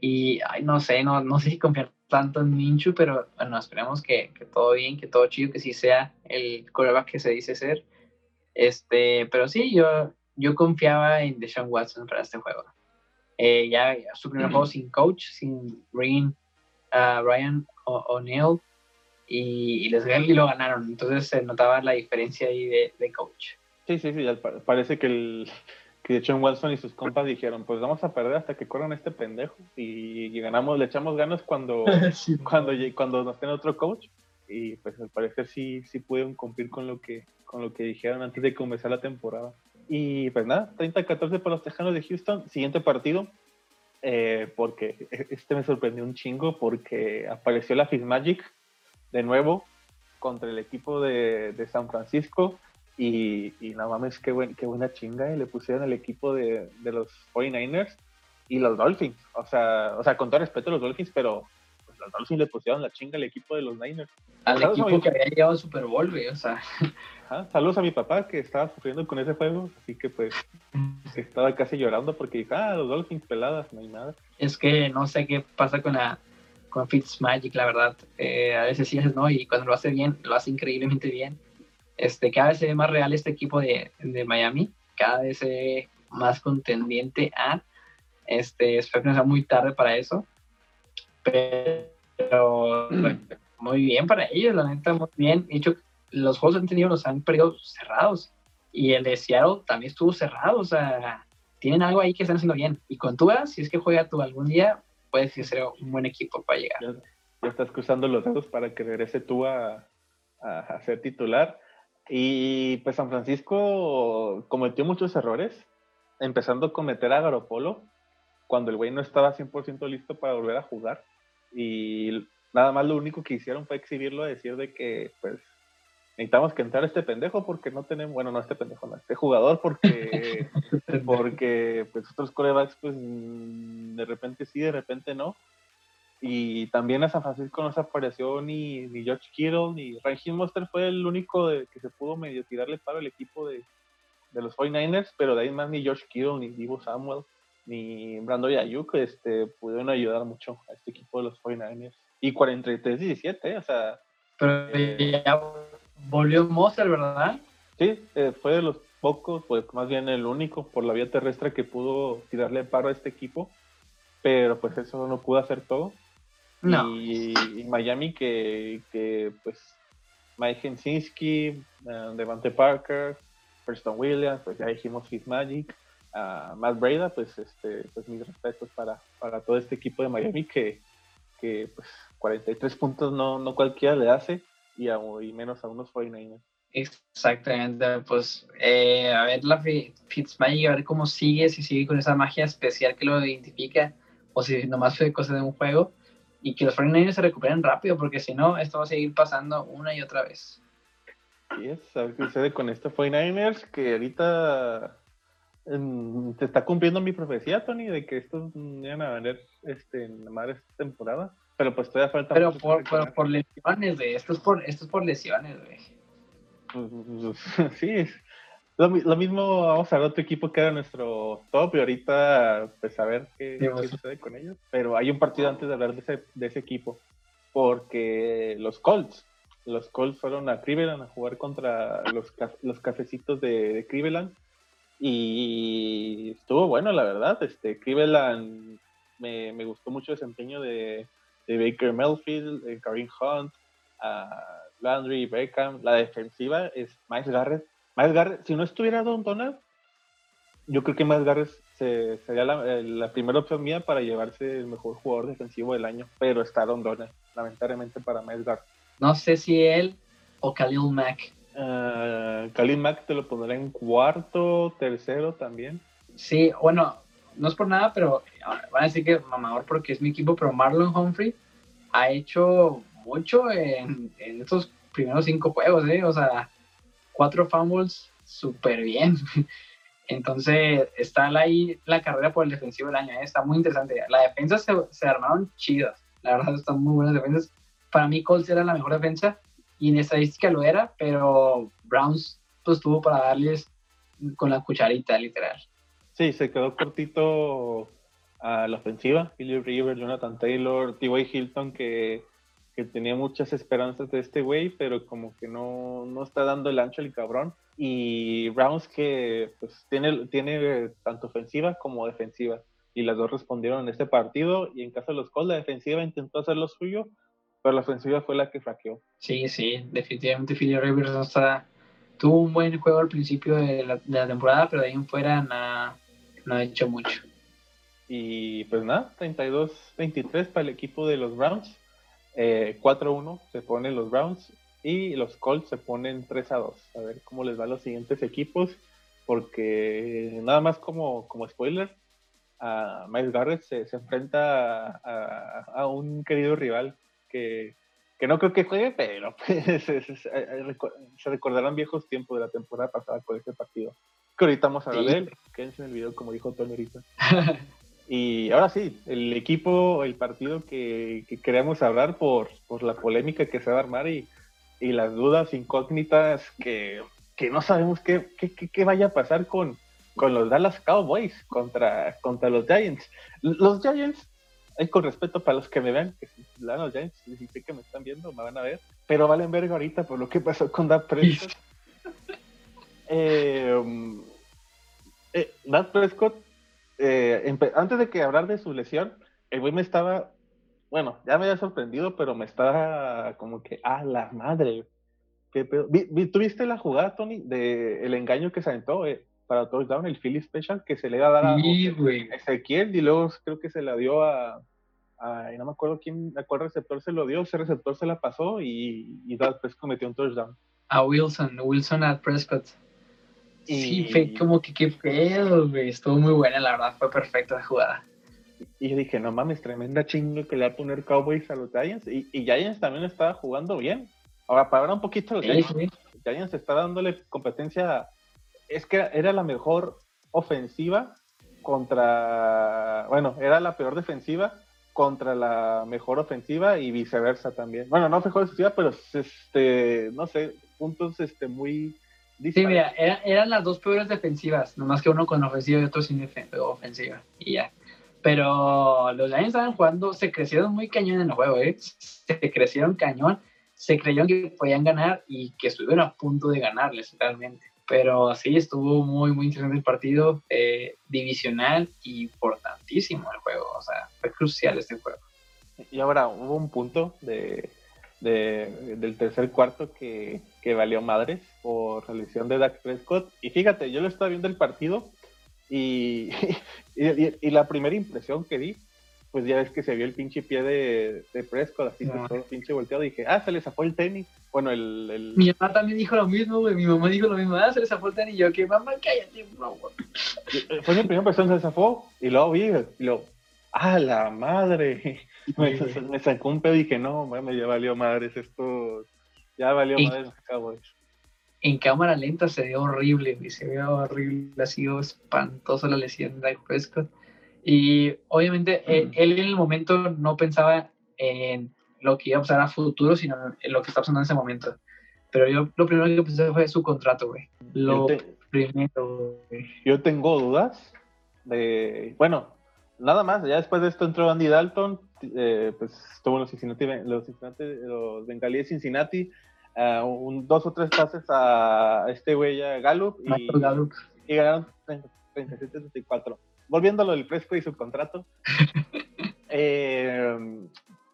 Y, ay, no sé, no, no sé si confiar tanto en Minchu, pero bueno, esperemos que, que, todo bien, que todo chido, que sí sea el coreback que se dice ser. Este, pero sí, yo, yo confiaba en Deshaun Watson para este juego. Eh, ya su primer juego sin coach, sin Ryan, uh, Ryan O'Neill, y, les y lo ganaron. Entonces se notaba la diferencia ahí de, de coach. Sí, sí, sí, parece que el, que John Wilson y sus compas dijeron, pues vamos a perder hasta que corran este pendejo y, ganamos, le echamos ganas cuando, cuando, cuando nos tenga otro coach y pues al parecer sí, sí pudieron cumplir con lo que, con lo que dijeron antes de comenzar la temporada. Y pues nada, 30-14 para los Tejanos de Houston. Siguiente partido, eh, porque este me sorprendió un chingo porque apareció la Fitzmagic de nuevo contra el equipo de, de San Francisco y, y no mames, qué, buen, qué buena chinga. Y le pusieron el equipo de, de, los 49ers y los Dolphins. O sea, o sea, con todo respeto a los Dolphins, pero los Dolphins le pusieron la chinga al equipo de los Niners. Al equipo que había llegado al Super Bowl, güey, o sea. saludos a mi papá que estaba sufriendo con ese juego, así que pues estaba casi llorando porque dije, ah, los Dolphins peladas, no hay nada. Es que no sé qué pasa con la con Fitzmagic, la verdad. Eh, a veces sí, no, y cuando lo hace bien, lo hace increíblemente bien este, cada vez se ve más real este equipo de, de Miami, cada vez se ve más contendiente a, este, espero que no sea muy tarde para eso, pero muy bien para ellos, la neta, muy bien. De hecho, los juegos han tenido los han perdido cerrados y el de Seattle también estuvo cerrado, o sea, tienen algo ahí que están haciendo bien. Y con Tua, si es que juega tú algún día, puede ser un buen equipo para llegar. Ya, estás cruzando los dedos para que regrese Tua a, a ser titular. Y pues San Francisco cometió muchos errores, empezando a cometer a Garopolo cuando el güey no estaba 100% listo para volver a jugar. Y nada más lo único que hicieron fue exhibirlo, a decir de que pues necesitamos que entrar este pendejo porque no tenemos, bueno, no este pendejo, no, este jugador porque, porque pues otros corebacks pues de repente sí, de repente no. Y también a San Francisco no se apareció ni, ni George Kittle ni Raheem Monster fue el único que se pudo medio tirarle paro al equipo de, de los 49ers, pero de ahí más ni George Kittle, ni Divo Samuel, ni Brando Ayuk este, pudieron ayudar mucho a este equipo de los 49ers. Y 43-17, ¿eh? o sea. Pero eh, ya volvió Monster, ¿verdad? Sí, eh, fue de los pocos, pues más bien el único por la vía terrestre que pudo tirarle paro a este equipo, pero pues eso no pudo hacer todo. Y, Miami que, que, pues Mike Hensinski, uh, Devante Parker, Preston Williams, pues ya dijimos Fitzmagic, uh, Matt Breda, pues este, pues mis respetos para, para todo este equipo de Miami que, que pues 43 puntos no, no cualquiera le hace y, a, y menos a unos 49ers. Exactamente, pues eh, a ver la Fitzmagic, a ver cómo sigue, si sigue con esa magia especial que lo identifica o si nomás fue cosa de un juego y que los 49 se recuperen rápido, porque si no, esto va a seguir pasando una y otra vez. Sí, es, a ver qué sucede con este 49ers, que ahorita te está cumpliendo mi profecía, Tony, de que estos van a venir este, en la madre esta temporada. Pero pues todavía falta. Pero por, por, lesiones, güey. Esto es por, esto es por lesiones, güey. sí, lo, mismo vamos a ver otro equipo que era nuestro top y ahorita pues a ver qué, pues. sucede con ellos. Pero hay un partido antes de hablar de ese, de ese equipo, porque los Colts, los Colts fueron a Cleveland a jugar contra los, los cafecitos de, Cleveland y estuvo bueno la verdad. Este Cleveland me, me gustó mucho el desempeño de, Baker Melfield, de Kareem Hunt, Landry Beckham. La defensiva es Miles Garrett Miles Garrett, si no estuviera Don Donald, yo creo que Miles Garrett sería eh, la, primera opción mía para llevarse el mejor jugador defensivo del año, pero está Don Donald, lamentablemente para Miles Garrett. No sé si él o Khalil Mack. Uh, Khalil Mack te lo pondré en cuarto, tercero también. Sí, bueno, no es por nada, pero ah, van a decir que mamador porque es mi equipo, pero Marlon Humphrey ha hecho mucho en, en estos primeros cinco juegos, ¿eh? O sea, cuatro fumbles súper bien. Entonces está ahí la carrera por el defensivo del año. ¿eh? Está muy interesante. La defensa se, se, armaron chidas. La verdad están muy buenas defensas. Para mí Colts era la mejor defensa y en estadística lo era, pero Browns pues tuvo para darles con la cucharita literal. Sí, se quedó cortito a la ofensiva. Philip Rivers, Jonathan Taylor, T.Y. Hilton, que, que, tenía muchas esperanzas de este güey, pero como que no, no está dando el ancho el cabrón. Y Browns que pues tiene, tiene tanto ofensiva como defensiva. Y las dos respondieron en este partido. Y en caso de los Colts, la defensiva intentó hacer lo suyo, pero la ofensiva fue la que fraqueó. Sí, sí, definitivamente Philip Rivers hasta tuvo un buen juego al principio de la, temporada, pero de ahí en fuera no ha hecho mucho. Y pues nada, 32-23 para el equipo de los Browns. 4-1 eh, se ponen los Browns y los Colts se ponen 3-2. A ver cómo les va a los siguientes equipos, porque nada más como, como spoiler, a Miles Garrett se, enfrenta a, un querido rival que, no creo que juegue, pero pues, se, recordarán viejos tiempos de la temporada pasada con este partido. Que ahorita vamos a ver de él. Quédense en el video, como dijo Tony ahorita. Y ahora sí, el equipo, el partido que, queremos hablar por, por, la polémica que se va a armar y, y las dudas incógnitas que, que no sabemos qué, qué, qué, vaya a pasar con, con los Dallas Cowboys contra, contra los Giants. Los Giants, con respeto para los que me vean, que si los Giants, que me están viendo, me van a ver, pero valen verga ahorita por lo que pasó con Dak Prescott. eh, eh, Prescott eh, antes de que hablar de su lesión, el güey me estaba, bueno, ya me había sorprendido, pero me estaba como que, ah, la madre. ¿Qué ¿Tuviste la jugada, Tony, de el engaño que se aventó eh, para touchdown, el Philly Special, que se le iba a dar a Ezequiel y luego creo que se la dio a, no me acuerdo quién, a cuál receptor se lo dio, ese receptor se la pasó y, y después cometió un touchdown. A Wilson, Wilson at Prescott. Sí, fue como que qué pedo, güey. Estuvo muy buena, la verdad, fue perfecta la jugada. Y yo dije, no mames, tremenda chingo que le va a poner Cowboys a los Giants. Y, y Giants también estaba jugando bien. Ahora, para hablar un poquito los Giants, Giants está dándole competencia. Es que era la mejor ofensiva contra. Bueno, era la peor defensiva contra la mejor ofensiva y viceversa también. Bueno, no mejor defensiva, pero este, no sé, puntos este, muy Sí, mira, eran las dos peores defensivas, nomás que uno con ofensiva y otro sin ofensiva, y ya. Pero los Giants estaban jugando, se crecieron muy cañón en el juego, ¿eh? Se crecieron cañón, se creyeron que podían ganar y que estuvieron a punto de ganarles realmente. Pero sí, estuvo muy, muy interesante el partido, eh, divisional y importantísimo el juego, o sea, fue crucial este juego. Y ahora hubo un punto de, de, del tercer cuarto que, que, valió madres por la lesión de Dak Prescott. Y fíjate, yo lo estaba viendo el partido y, y, la primera impresión que di, pues ya ves que se vio el pinche pie de, de Prescott, así no. todo pinche volteado. Y dije, ah, se le zafó el tenis. Bueno, el, el... Mi mamá también dijo lo mismo, güey. Mi mamá dijo lo mismo, ah, se le zafó el tenis. Y yo, que mamá, cállate, no, Fue mi primera impresión, se zafó. Y luego vi, y lo, ah, la madre me, sacó un pedo y dije, no, me ya valió madres esto, ya valió madres Cowboys. En cámara lenta se vio horrible, se vio horrible, ha sido espantosa la lesión de Dak Prescott. Y obviamente eh, mm. él, en el momento no pensaba en lo que iba a pasar a futuro, sino en lo que está pasando en ese momento. Pero yo lo primero que pensé fue su contrato, güey. Lo primero, Yo tengo dudas de, bueno, nada más, ya después de esto entró Andy Dalton, eh, pues estuvo los Cincinnati, los, Cincinnati, los Bengalíes de Cincinnati, uh, un, dos o tres pases a este güey a Gallup y, y ganaron 37-34. Volviendo a lo del Fresco y su contrato, eh,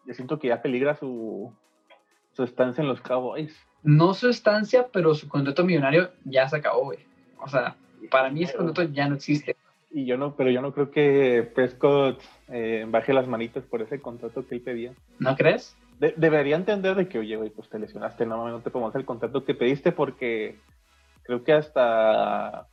yo siento que ya peligra su, su estancia en los Cowboys. No su estancia, pero su contrato millonario ya se acabó, güey. O sea, para mí ese contrato ya no existe y yo no, pero yo no creo que Prescott eh, baje las manitas por ese contrato que él pedía. ¿No crees? debería entender de que, oye, güey, pues te lesionaste, no, no te podemos el contrato que pediste porque creo que hasta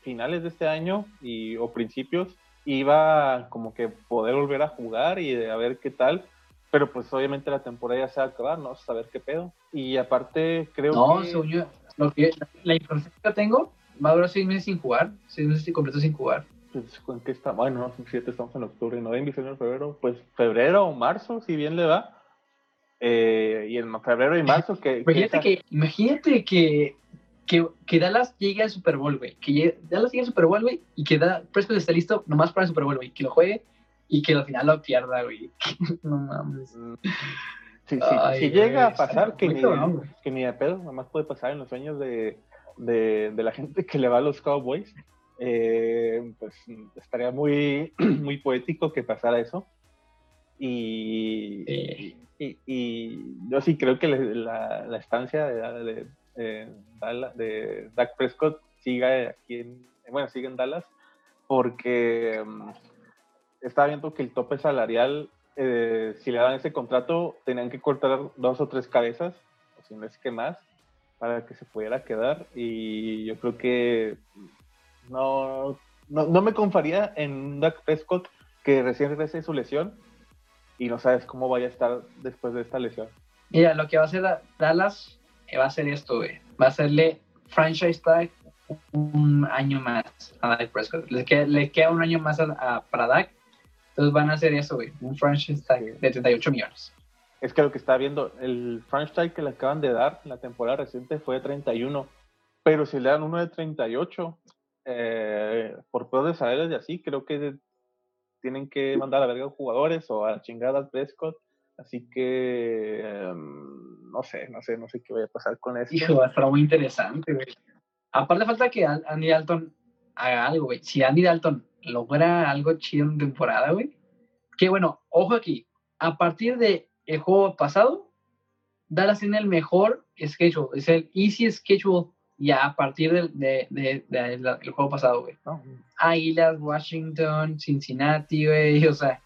finales de este año y, o principios iba como que poder volver a jugar y a ver qué tal. Pero pues obviamente la temporada ya se va a acabar, ¿no? Saber qué pedo. Y aparte creo que... No, yo, lo que, la información que tengo va a durar seis meses sin jugar, seis meses completos sin jugar pues, ¿en qué está? Bueno, no, siete estamos en octubre, noviembre, diciembre, febrero, pues febrero o marzo, si bien le va. Eh, y en febrero y marzo que... Imagínate que, imagínate que, que, que, Dallas llegue al Super Bowl, güey. Que Dallas llegue al Super Bowl, güey, y que da, Prescott esté listo nomás para el Super Bowl, güey. Que lo juegue y que al final lo pierda, güey. no mames. Mm. si llega a pasar, que ni, que ni de pedo, nada más puede pasar en los sueños de, de, la gente que le va a los Cowboys. Eh, pues estaría muy, muy poético que pasara eso. Y, y, yo sí creo que la, la estancia de, de, de, Dak Prescott siga aquí en, bueno, sigue en Dallas, porque um, estaba viendo que el tope salarial, eh, si le daban ese contrato, tenían que cortar dos o tres cabezas, o si no es que más, para que se pudiera quedar. Y yo creo que no, no, me confiaría en Dak Prescott que recién regrese su lesión y no sabes cómo vaya a estar después de esta lesión. Mira, lo que va a hacer Dallas eh, va a ser esto. Va a hacerle franchise tag un año más a Dak Prescott. Le queda, un año más para Dak. Entonces van a hacer eso, güey. Un franchise tag de 38 millones. Es que lo que está viendo, el franchise tag que le acaban de dar en la temporada reciente fue de 31. Pero si le dan uno de 38, eh, por peor de salarios y así, creo que tienen que mandar a verga a jugadores o a chingada a Prescott. Así que em, no sé, no sé, no sé qué vaya a pasar con eso. Hijo, va a estar muy interesante, güey. Aparte falta que Andy Dalton haga algo, güey. Si Andy Dalton logra algo chido en temporada, güey. Que bueno, ojo aquí. A partir del el juego pasado, Dallas tiene el mejor schedule. Es el easy schedule ya a partir del de, juego pasado, güey. Águilas, Washington, Cincinnati, güey. O sea,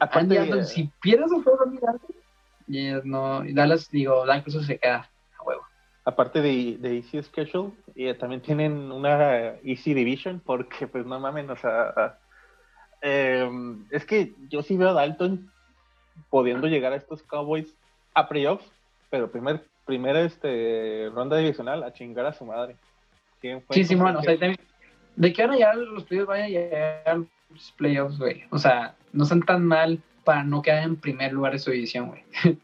Andy Dalton, si pierdes el juego, no, Dallas, digo, Dallas se queda aparte de, de Easy Schedule, y también tienen una Easy Division, porque pues no mamen, o sea, em, es que yo sí veo a Dalton pudiendo llegar a estos Cowboys a playoffs, pero primer, primera este, ronda divisional a chingar a su madre. Sí, sí, bueno, o sea, de que van a llegar los playoffs, vayan a llegar los playoffs, güey. O sea, no están tan mal para no quedar en primer lugar de su división, güey.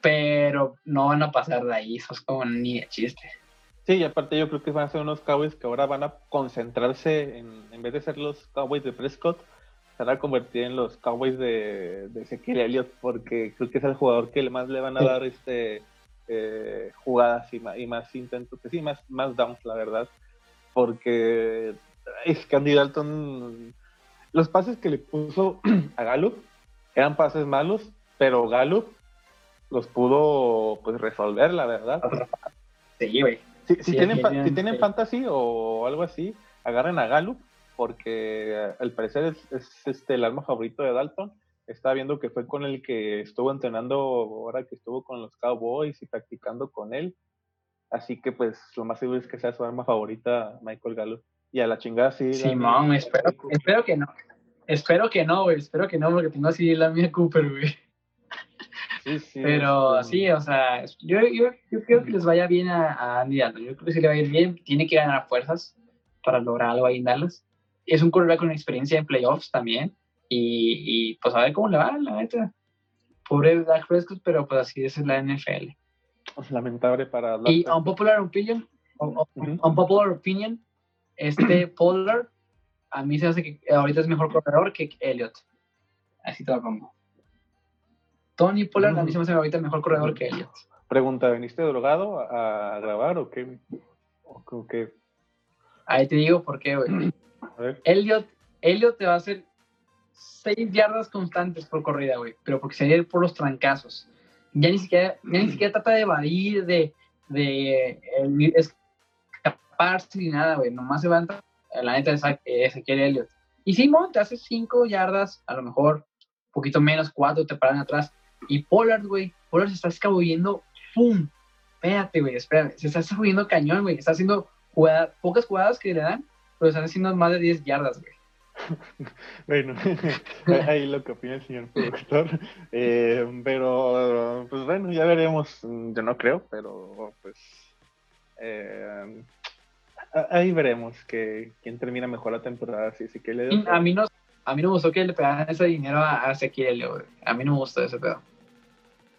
pero no van a pasar de ahí, eso es como ni de chiste. Sí, y aparte yo creo que van a ser unos Cowboys que ahora van a concentrarse en, en vez de ser los Cowboys de Prescott, se van a convertir en los Cowboys de, de Ezequiel Elliott, porque creo que es el jugador que más le van a dar este eh, jugadas y más, y más intentos, que sí, más, más downs, la verdad, porque es que Andy Dalton, los pases que le puso a Gallup eran pases malos, pero Gallup los pudo pues resolver, la verdad. Sí, güey. Si, tienen, si tienen fantasy o algo así, agarren a Gallup, porque al parecer es, este, el arma favorito de Dalton. Está viendo que fue con el que estuvo entrenando ahora que estuvo con los Cowboys y practicando con él. Así que pues lo más seguro es que sea su arma favorita, Michael Gallup. Y a la chingada sí. Simón, espero, espero que no. Espero que no, güey. Espero que no, porque tengo así la mía Cooper, güey. Pero sí, o sea, yo, yo, yo, creo que les vaya bien a, a Andy Dalton. Yo creo que sí le va a ir bien. Tiene que ganar fuerzas para lograr algo ahí en Dallas. Es un quarterback con experiencia en playoffs también. Y, y pues a ver cómo le va, la neta. Pobre Dak Prescott, pero pues así es la NFL. Lamentable para... Y un popular opinion, un popular opinion, este Pollard, a mí se hace que ahorita es mejor corredor que Elliot. Así te lo pongo. Tony Pollard a mí se me hace ahorita el mejor corredor que Elliot. Pregunta, ¿veniste drogado a, grabar o qué? ¿O qué? Ahí te digo por qué, güey. Elliot, Elliot te va a hacer seis yardas constantes por corrida, güey, pero porque se va a ir por los trancazos. Ya ni siquiera, ya ni siquiera trata de evadir, de, de, escaparse ni nada, güey. Nomás se va a la neta Ezequiel Elliot. Y Simón te hace cinco yardas, a lo mejor un poquito menos, cuatro te paran atrás. Y Pollard, güey, Pollard se está escabulliendo, ¡pum! Espérate, güey, espérate, se está escabulliendo cañón, güey. Está haciendo jugadas, pocas jugadas que le dan, pero están haciendo más de 10 yardas, güey. bueno, ahí lo que opina el señor productor. Eh, pero, pues bueno, ya veremos. Yo no creo, pero pues. Eh, ahí veremos que quién termina mejor la temporada. Si, si que le a mí no a mí no me gustó que le pegaran ese dinero a, a Ezequiel, güey. A mí no me gustó ese pedo.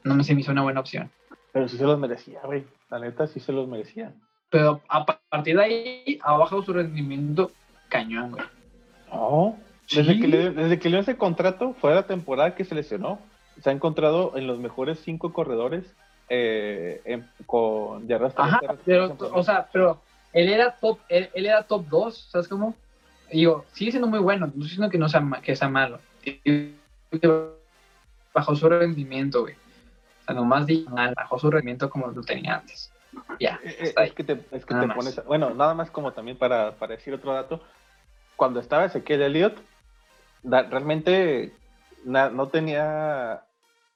No me se me hizo una buena opción. Pero sí se los merecía, güey. La neta sí se los merecía. Pero a partir de ahí ha bajado su rendimiento cañón, güey. No. Desde, que le, desde que le dio ese contrato, fue la temporada que se lesionó. Se ha encontrado en los mejores cinco corredores eh, con yardas. Ajá, pero, o sea, pero él era top, él, era top 2, ¿sabes cómo? Digo, sigue siendo muy bueno, no estoy diciendo que no sea, que sea malo. Bajó su rendimiento, güey. O sea, nomás mal, bajó su rendimiento como lo tenía antes. Ya, eh, eh, es, que te, es que te pones, bueno, nada más como también para, para decir otro dato, cuando estaba Ezequiel Elliott, realmente no tenía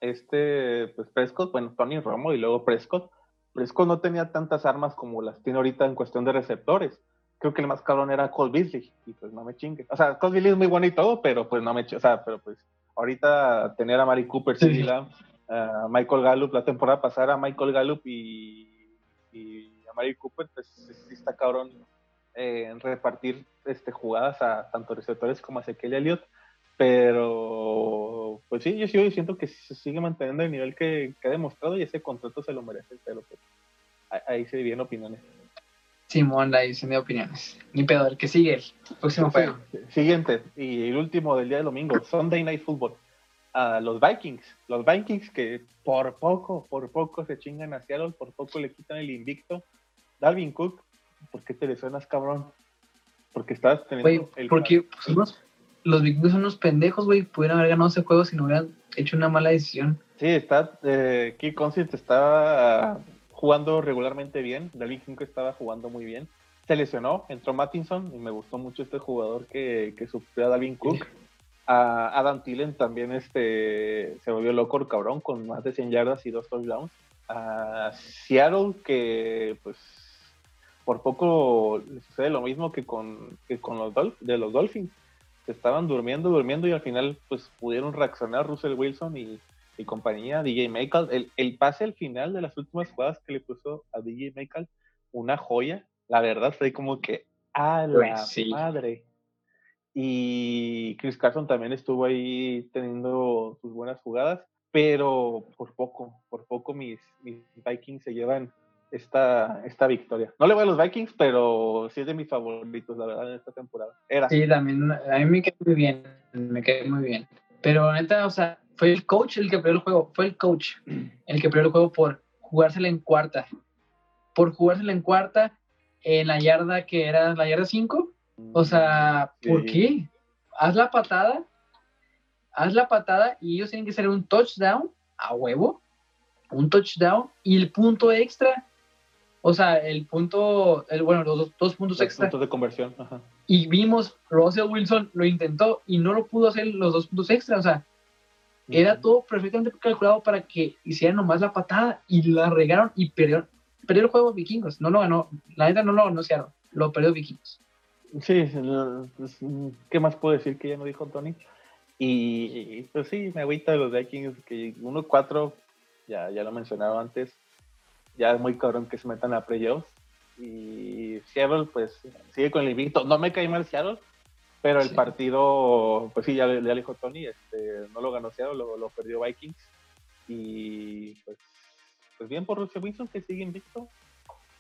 este, pues Prescott, bueno, Tony Romo y luego Prescott. Prescott no tenía tantas armas como las tiene ahorita en cuestión de receptores. Creo que el más cabrón era Cole Beasley, y pues no me chingue. O sea, Cole Beasley es muy bueno y todo, pero pues no me o sea, pero pues ahorita tener a Mari Cooper, sí. a Michael Gallup, la temporada pasada a Michael Gallup y, a Mari Cooper, pues sí está cabrón eh, en repartir este, jugadas a tanto receptores como a Ezequiel Elliott pero, pues sí, yo sigo diciendo que se sigue manteniendo el nivel que, ha demostrado y ese contrato se lo merece, pero pues, ahí se dividen opiniones. Simón, ahí se de opiniones. Ni pedo, el que sigue, el próximo juego. Siguiente, y el último del día de domingo, Sunday Night Football. a los Vikings, los Vikings que por poco, por poco se chingan a Seattle, por poco le quitan el invicto. Dalvin Cook, ¿por qué te le suenas, cabrón? Porque estás teniendo el... Porque pues, los vikingos son unos pendejos, güey. Pudieran haber ganado ese juego si no hubieran hecho una mala decisión. Sí, está. Eh, Keith Constant estaba jugando regularmente bien. Dalvin Cook estaba jugando muy bien. Se lesionó, entró Mattinson y me gustó mucho este jugador que, que a Dalvin Cook. A Adam Tillen también este, se volvió loco el cabrón con más de 100 yardas y dos touchdowns. A Seattle que pues por poco le sucede lo mismo que con, que con los, de los Dolphins estaban durmiendo, durmiendo y al final pues pudieron reaccionar Russell Wilson y, compañía, DJ Michael. El, el, pase al final de las últimas jugadas que le puso a DJ Michael, una joya. La verdad fue como que a la madre. Y Chris Carson también estuvo ahí teniendo sus buenas jugadas, pero por poco, por poco mis, mis Vikings se llevan esta, esta victoria. No le voy a los Vikings, pero sí es de mis favoritos, la verdad, en esta temporada. Era. Sí, también, a mí me quedó muy bien, me quedé muy bien. Pero neta, o sea, fue el coach el que perdió el juego, fue el coach el que perdió el juego por jugársela en cuarta. Por jugársela en cuarta en la yarda que era la yarda 5. O sea, ¿por qué? Haz la patada, haz la patada y ellos tienen que hacer un touchdown a huevo, un touchdown y el punto extra o sea, el punto, el, bueno, los dos, puntos extra. Puntos de conversión. Ajá. Y vimos, Russell Wilson lo intentó y no lo pudo hacer los dos puntos extra. O sea, era todo perfectamente calculado para que hicieran nomás la patada y la regaron y perdieron. Perdió el juego Vikingos, no lo ganó. La neta no lo Seattle, lo perdió Vikingos. Sí, pues, ¿qué más puedo decir que ya no dijo Tony? Y, pues sí, me agüita de los Vikings, que 1-4, ya, ya lo mencionaba antes, ya es muy cabrón que se metan a playoffs. Y Seattle, pues, sigue con el invicto. No me cae mal Seattle, pero el partido, pues sí, ya, le dijo Tony, este, no lo ganó Seattle, lo, perdió Vikings. Y pues, pues bien por Russell Wilson que sigue invicto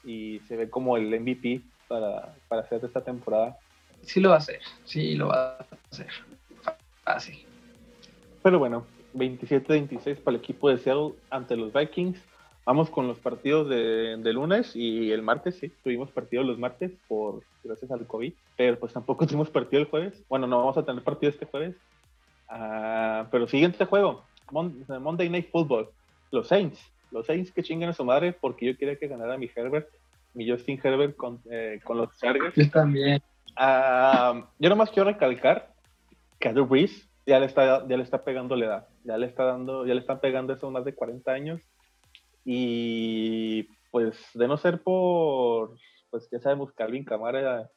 y se ve como el MVP para, para hacer esta temporada. Sí lo va a hacer, sí lo va a hacer. Fácil. Pero bueno, 27-26 para el equipo de Seattle ante los Vikings. Vamos con los partidos de, lunes y el martes, sí, tuvimos partido los martes por gracias al COVID, pero pues tampoco tuvimos partido el jueves. Bueno, no vamos a tener partido este jueves. Uh, pero siguiente juego, Monday Night Football, los Saints. Los Saints que chingan a su madre porque yo quería que ganara mi Herbert, mi Justin Herbert con, eh, con los Chargers. Yo también. Uh, yo nomás quiero recalcar que Drew Brees ya le está, ya le está pegando la edad, ya le está dando, ya le están pegando esos más de 40 años y pues de no ser por, pues ya sabemos, Calvin Camara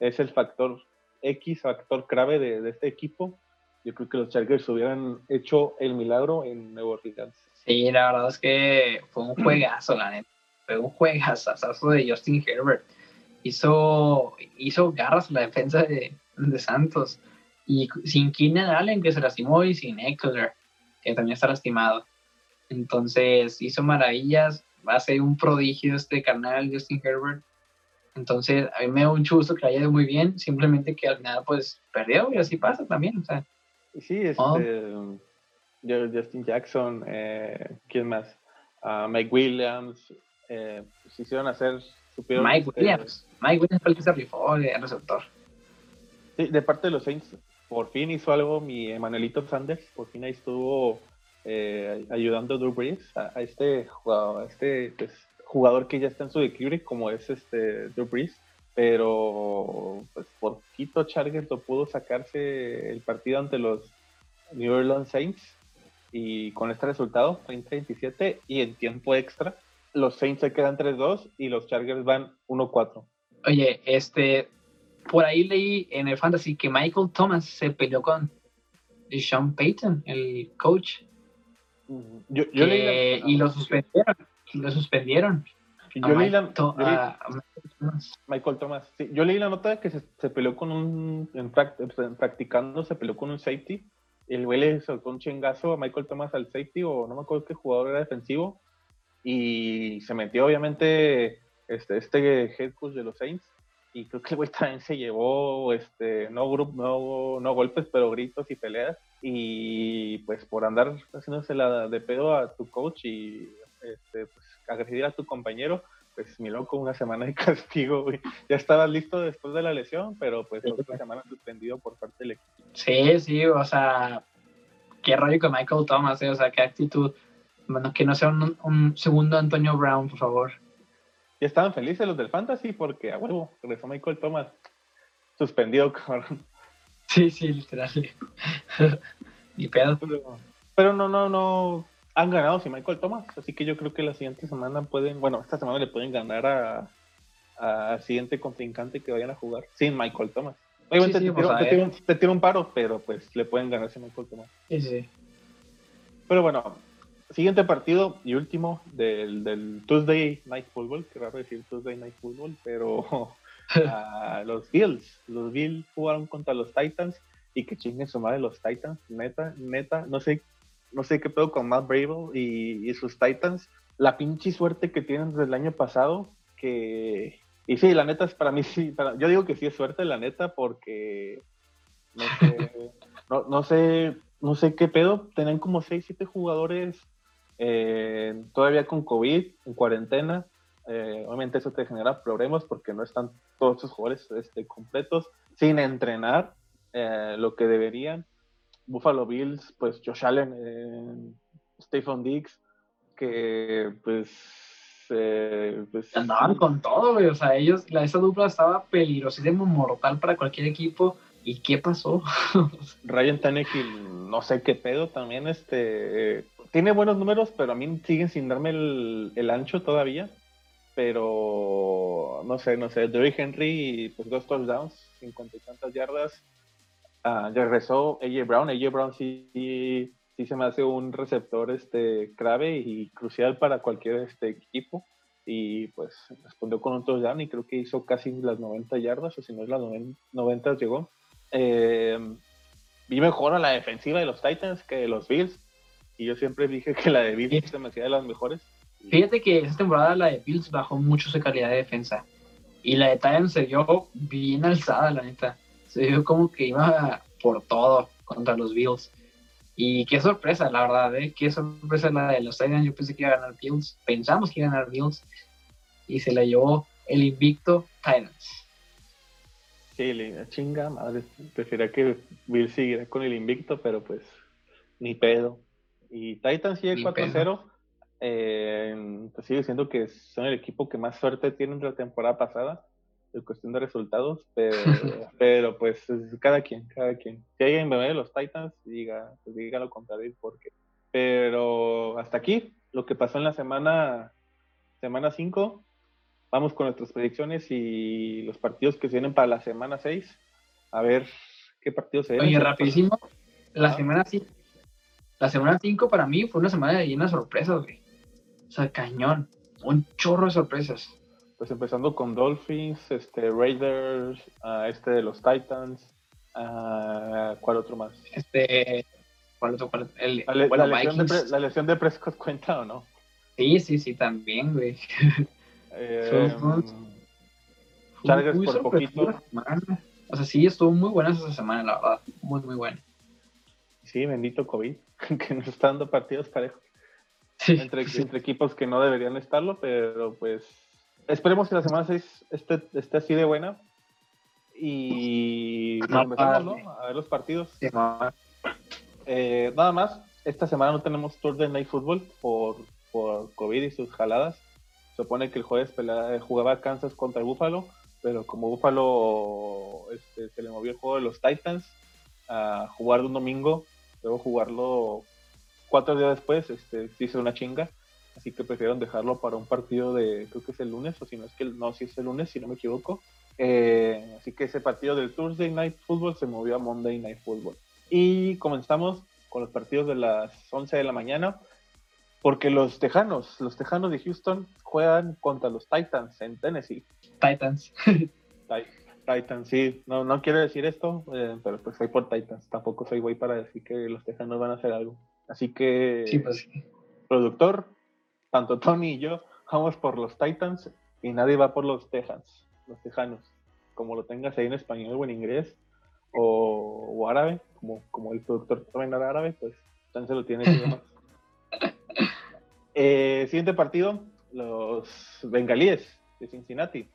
es el factor X, factor clave de, este equipo. Yo creo que los Chargers hubieran hecho el milagro en Nuevo Orleans. Sí, la verdad es que fue un juegazo, la neta. Fue un juegazo de Justin Herbert. Hizo, hizo garras la defensa de, Santos. Y sin Keenan Allen, que se lastimó, y sin Eckler, que también está lastimado. Entonces hizo maravillas, va a ser un prodigio este canal, Justin Herbert. Entonces, a mí me da un chusto que haya ido muy bien, simplemente que al final, pues, perdió y así pasa también, o sea. Sí, este, Justin Jackson, eh, ¿quién más? Uh, Mike Williams, eh, pues hicieron hacer Mike Williams, Mike Williams fue el que se rifó el receptor. Sí, de parte de los Saints, por fin hizo algo mi Emanuelito Sanders, por fin ahí estuvo eh, ayudando a Drew Brees, a, este, jugador, este pues, jugador que ya está en su declive, como es este Drew Brees, pero pues por poquito Chargers lo pudo sacarse el partido ante los New Orleans Saints y con este resultado, 30-27 y en tiempo extra, los Saints se quedan 3-2 y los Chargers van 1-4. Oye, este, por ahí leí en el fantasy que Michael Thomas se peleó con Sean Payton, el coach. Yo, y lo suspendieron. lo suspendieron. Yo leí la, Michael Thomas. Sí, yo leí la nota de que se, peleó con un. En, practicando, se peleó con un safety. El güey le soltó un chingazo a Michael Thomas al safety, o no me acuerdo qué jugador era defensivo. Y se metió, obviamente, este, este head coach de los Saints y creo que el güey también se llevó, este, no, grupo, no, no golpes, pero gritos y peleas. Y pues por andar haciéndose la de pedo a tu coach y este, pues, agredir a tu compañero, pues mi loco, una semana de castigo, güey. Ya estabas listo después de la lesión, pero pues otra semana suspendido por parte del equipo. Sí, sí, o sea, qué rollo con Michael Thomas, eh, o sea, qué actitud. Bueno, que no sea un, un segundo Antonio Brown, por favor. Ya estaban felices los del Fantasy porque a huevo regresó Michael Thomas suspendido, cabrón. Sí, sí, literal. Ni pedo. Pero, no, no, no. Han ganado sin Michael Thomas. Así que yo creo que la siguiente semana pueden. Bueno, esta semana le pueden ganar a, a siguiente contrincante que vayan a jugar sin Michael Thomas. Obviamente te, pues, tiro, un, paro, pero pues le pueden ganar sin Michael Thomas. Sí, sí. Pero bueno, siguiente partido y último del, Tuesday Night Football, que raro decir Tuesday Night Football, pero los Bills, los Bills jugaron contra los Titans y que chinguen su madre los Titans, neta, neta, no sé, no sé qué pedo con Matt Brable y, sus Titans, la pinche suerte que tienen desde el año pasado, que, y sí, la neta es para mí, sí, yo digo que sí es suerte, la neta, porque no sé, no, no sé, no sé qué pedo, tienen como 6, 7 jugadores eh, todavía con COVID, en cuarentena, eh, obviamente eso te genera problemas porque no están todos sus jugadores este, completos, sin entrenar eh, lo que deberían. Buffalo Bills, pues Josh Allen, Stephen Diggs, que pues... pues Andaban con todo, O sea, ellos, la, esa dupla estaba peligrosísimo, mortal para cualquier equipo. ¿Y qué pasó? Ryan Tannehill, no sé qué pedo también, este tiene buenos números, pero a mí siguen sin darme el, ancho todavía. Pero no sé, no sé. Derrick Henry, pues dos touchdowns, cincuenta y tantas yardas. Uh, regresó AJ Brown. AJ Brown sí, sí, se me hace un receptor este clave y crucial para cualquier este equipo. Y pues respondió con un touchdown y creo que hizo casi las 90 yardas, o si no es las 90 llegó. Eh, vi mejor a la defensiva de los Titans que de los Bills y yo siempre dije que la de Bills se me hacía de las mejores. Fíjate que esta temporada la de Bills bajó mucho su calidad de defensa. Y la de Titans se vio bien alzada, la neta. Se vio como que iba por todo contra los Bills. Y qué sorpresa, la verdad, ¿eh? Qué sorpresa la de los Titans. Yo pensé que iba a ganar Bills. Pensamos que iba a ganar Bills. Y se la llevó el invicto Titans. Sí, le chinga madre. Prefiero que Bills siguiera con el invicto, pero pues ni pedo. Y Titans sigue 4-0. Eh, pues sigue siendo que son el equipo que más suerte tienen de la temporada pasada en cuestión de resultados, pero, pero pues cada quien, cada quien. Si alguien me ve de los Titans, diga, pues diga lo contrario, porque. Pero hasta aquí, lo que pasó en la semana semana 5. Vamos con nuestras predicciones y los partidos que se vienen para la semana 6. A ver qué partidos se vienen. Oye, rapidísimo. La semana 5 la semana 5 para mí fue una semana llena de sorpresas, güey. O sea, cañón. Un chorro de sorpresas. Pues empezando con Dolphins, este, Raiders, uh, este de los Titans. Uh, ¿Cuál otro más? Este. ¿Cuál otro? El, la, bueno, la, lesión de, la, lesión de, Prescott cuenta o no? Sí, sí, sí, también, güey. Eh, Chargers por poquito. O sea, sí, estuvo muy buena esa semana, la verdad. Muy, muy buena. Sí, bendito COVID, que nos está dando partidos parejos. entre, entre equipos que no deberían estarlo, pero pues esperemos que la semana 6 esté, esté así de buena. Y empezamos, ¿no? A ver los partidos. Eh, nada más, esta semana no tenemos tour de Night Football por, por COVID y sus jaladas. Se supone que el jueves jugaba Kansas contra el Buffalo, pero como Buffalo este, se le movió el juego de los Titans a jugar de un domingo, luego jugarlo cuatro días después, este, se hizo una chinga. Así que prefirieron dejarlo para un partido de, creo que es el lunes, o si no es que, no, si es el lunes, si no me equivoco. Eh, así que ese partido del Thursday Night Football se movió a Monday Night Football. Y comenzamos con los partidos de las 11 de la mañana, porque los Tejanos, los Tejanos de Houston juegan contra los Titans en Tennessee. Titans. Titans, sí. No, no quiero decir esto, eh, pero pues soy por Titans. Tampoco soy güey para decir que los Tejanos van a hacer algo. Así que, sí, pues, productor, tanto Tony y yo vamos por los Titans y nadie va por los Texans, los Tejanos. Como lo tengas ahí en español o en inglés o, árabe, como, como el productor también era árabe, pues entonces lo tiene que eh, Siguiente partido, los bengalíes de Cincinnati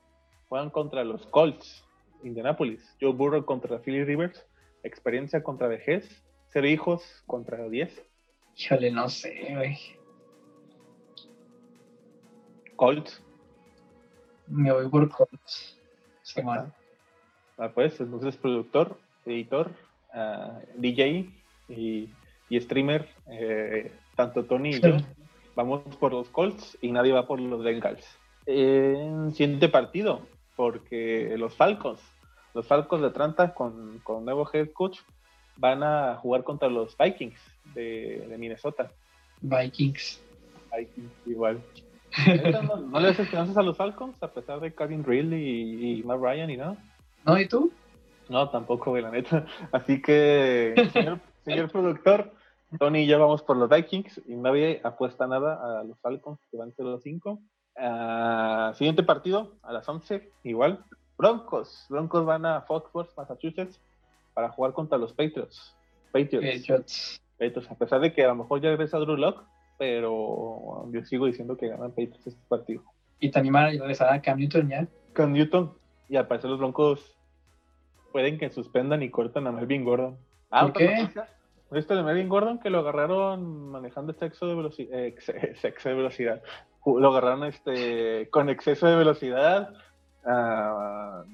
juegan contra los Colts, Indianapolis. Joe Burrow contra Philly Rivers, experiencia contra vejez, cero hijos contra 10. Híjole, no sé, güey. Colts. Me voy por Colts. Ah, pues, entonces productor, editor, ah, DJ y, streamer, eh, tanto Tony y yo, vamos por los Colts y nadie va por los Bengals. En siguiente partido, porque los Falcons, los Falcons de Atlanta con, con nuevo head coach, van a jugar contra los Vikings de Minnesota. Vikings. Vikings, igual. ¿No, le das esperanzas a los Falcons a pesar de Kevin Ridley y, Matt Ryan y nada? ¿No? ¿Y tú? No, tampoco, güey, la neta. Así que, señor, productor, Tony y yo vamos por los Vikings y nadie apuesta nada a los Falcons que van 0-5. Uh, siguiente partido, a las 11, igual. Broncos. Broncos van a Foxworth, Massachusetts, para jugar contra los Patriots. Patriots. Patriots. A pesar de que a lo mejor ya regresa Drew Locke, pero yo sigo diciendo que ganan Patriots este partido. Y también van a regresar a Cam Newton ya. Cam Newton, y al parecer los Broncos pueden que suspendan y cortan a Melvin Gordon. Ah, ¿Por qué? ¿Viste de Melvin Gordon que lo agarraron manejando exceso de velocidad? Eh, exceso de velocidad. Lo agarraron este, con exceso de velocidad. Uh,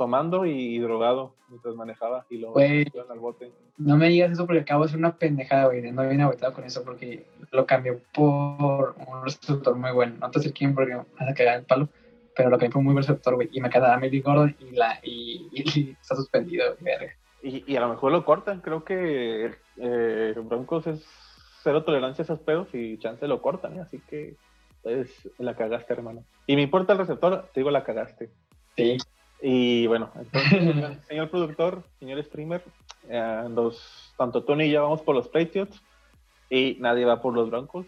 tomando y drogado mientras manejaba y lo al bote. No me digas eso porque acabo de hacer una pendejada, güey. No viene agotado con eso porque lo cambió por un receptor muy bueno. No te sé quién porque me vas a cagar el palo, pero lo cambió por un muy buen receptor, güey. Y me queda Melvin Gordon y, la, y, está suspendido, verga. Y, y, a lo mejor lo cortan. Creo que eh, Broncos es cero tolerancia a esos pedos y chance lo cortan, ¿eh? así que pues, la cagaste, hermano. Y me importa el receptor, te digo la cagaste. Sí. Y bueno, entonces, señor, productor, señor streamer, eh, tanto Tony y yo vamos por los Patriots y nadie va por los Broncos.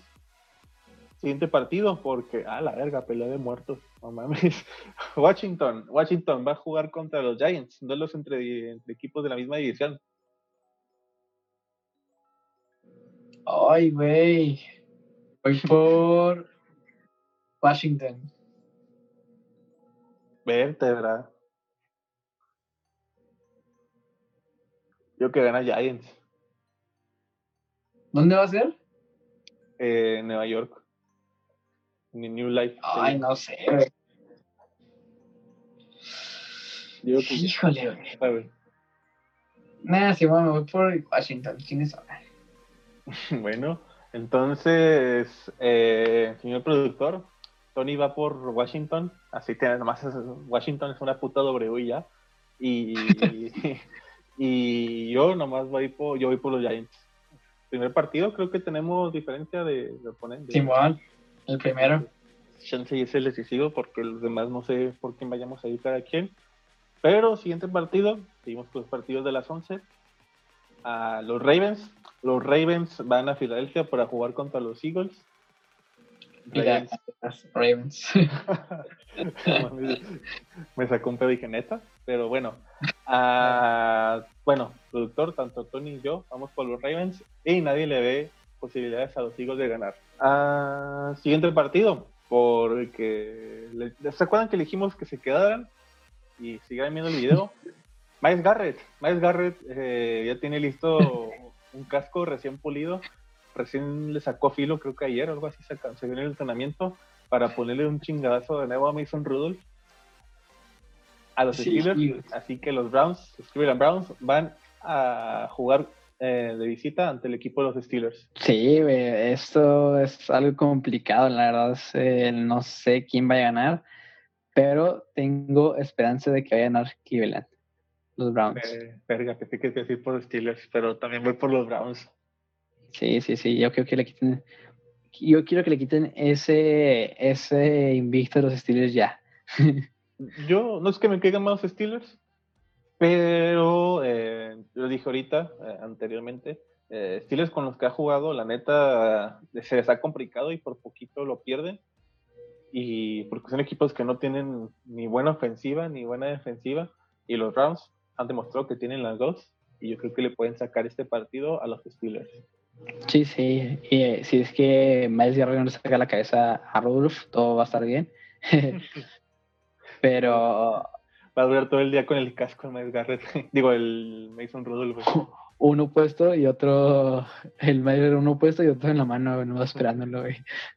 Siguiente partido, porque, ah, la verga, pelea de muertos, no mames. Washington, Washington va a jugar contra los Giants, duelos entre, entre equipos de la misma división. Ay, güey. Voy por Washington. Vértebra. Yo que gana Giants. ¿Dónde va a ser? Eh, Nueva York. En New Life. Ay, no sé, Híjole, güey. Nada, sí, bueno, me voy por Washington. ¿Quién es bueno, entonces, eh, señor productor, Tony va por Washington, así que nomás Washington es una puta W ya. Y, Y yo nomás voy por, yo voy por los Giants. Primer partido, creo que tenemos diferencia de, de oponentes. Igual, el primero. Chance es el decisivo porque los demás no sé por quién vayamos a ir cada quien. Pero siguiente partido, seguimos con los partidos de las 11. A los Ravens. Los Ravens van a Filadelfia para jugar contra los Eagles. Ravens. me sacó un pedo y neta, pero bueno. Uh, bueno, productor, tanto Tony y yo vamos por los Ravens y nadie le ve posibilidades a los Eagles de ganar. Uh, siguiente partido, porque ¿se acuerdan que elegimos que se quedaran y sigan viendo el video? Miles Garrett, Miles Garrett eh, ya tiene listo un casco recién pulido recién le sacó filo, creo que ayer o algo así, se, se vio en el entrenamiento para ponerle un chingadazo de nuevo a Mason Rudolph a los Steelers. Así que los Browns, los Cleveland Browns, van a jugar eh, de visita ante el equipo de los Steelers. Sí, esto es algo complicado, la verdad. Eh, no sé quién va a ganar, pero tengo esperanza de que vaya a ganar Cleveland, los Browns. Eh, verga, que que decir por los Steelers, pero también voy por los Browns. Sí, sí, sí. Yo creo que le quiten. Yo quiero que le quiten ese, ese invicto a los Steelers ya. yo no es que me caigan más los Steelers, pero eh, lo dije ahorita, eh, anteriormente. Eh, Steelers con los que ha jugado, la neta, se les ha complicado y por poquito lo pierden. Y porque son equipos que no tienen ni buena ofensiva ni buena defensiva. Y los Rams han demostrado que tienen las dos. Y yo creo que le pueden sacar este partido a los Steelers. Sí, sí. Y eh, si es que Miles Garrett no saca la cabeza a Rudolph, todo va a estar bien. Pero. Va a durar todo el día con el casco de Miles Garrett. Digo, el Mason Rudolph. Uno puesto y otro. El Miles uno puesto y otro en la mano, no esperándolo,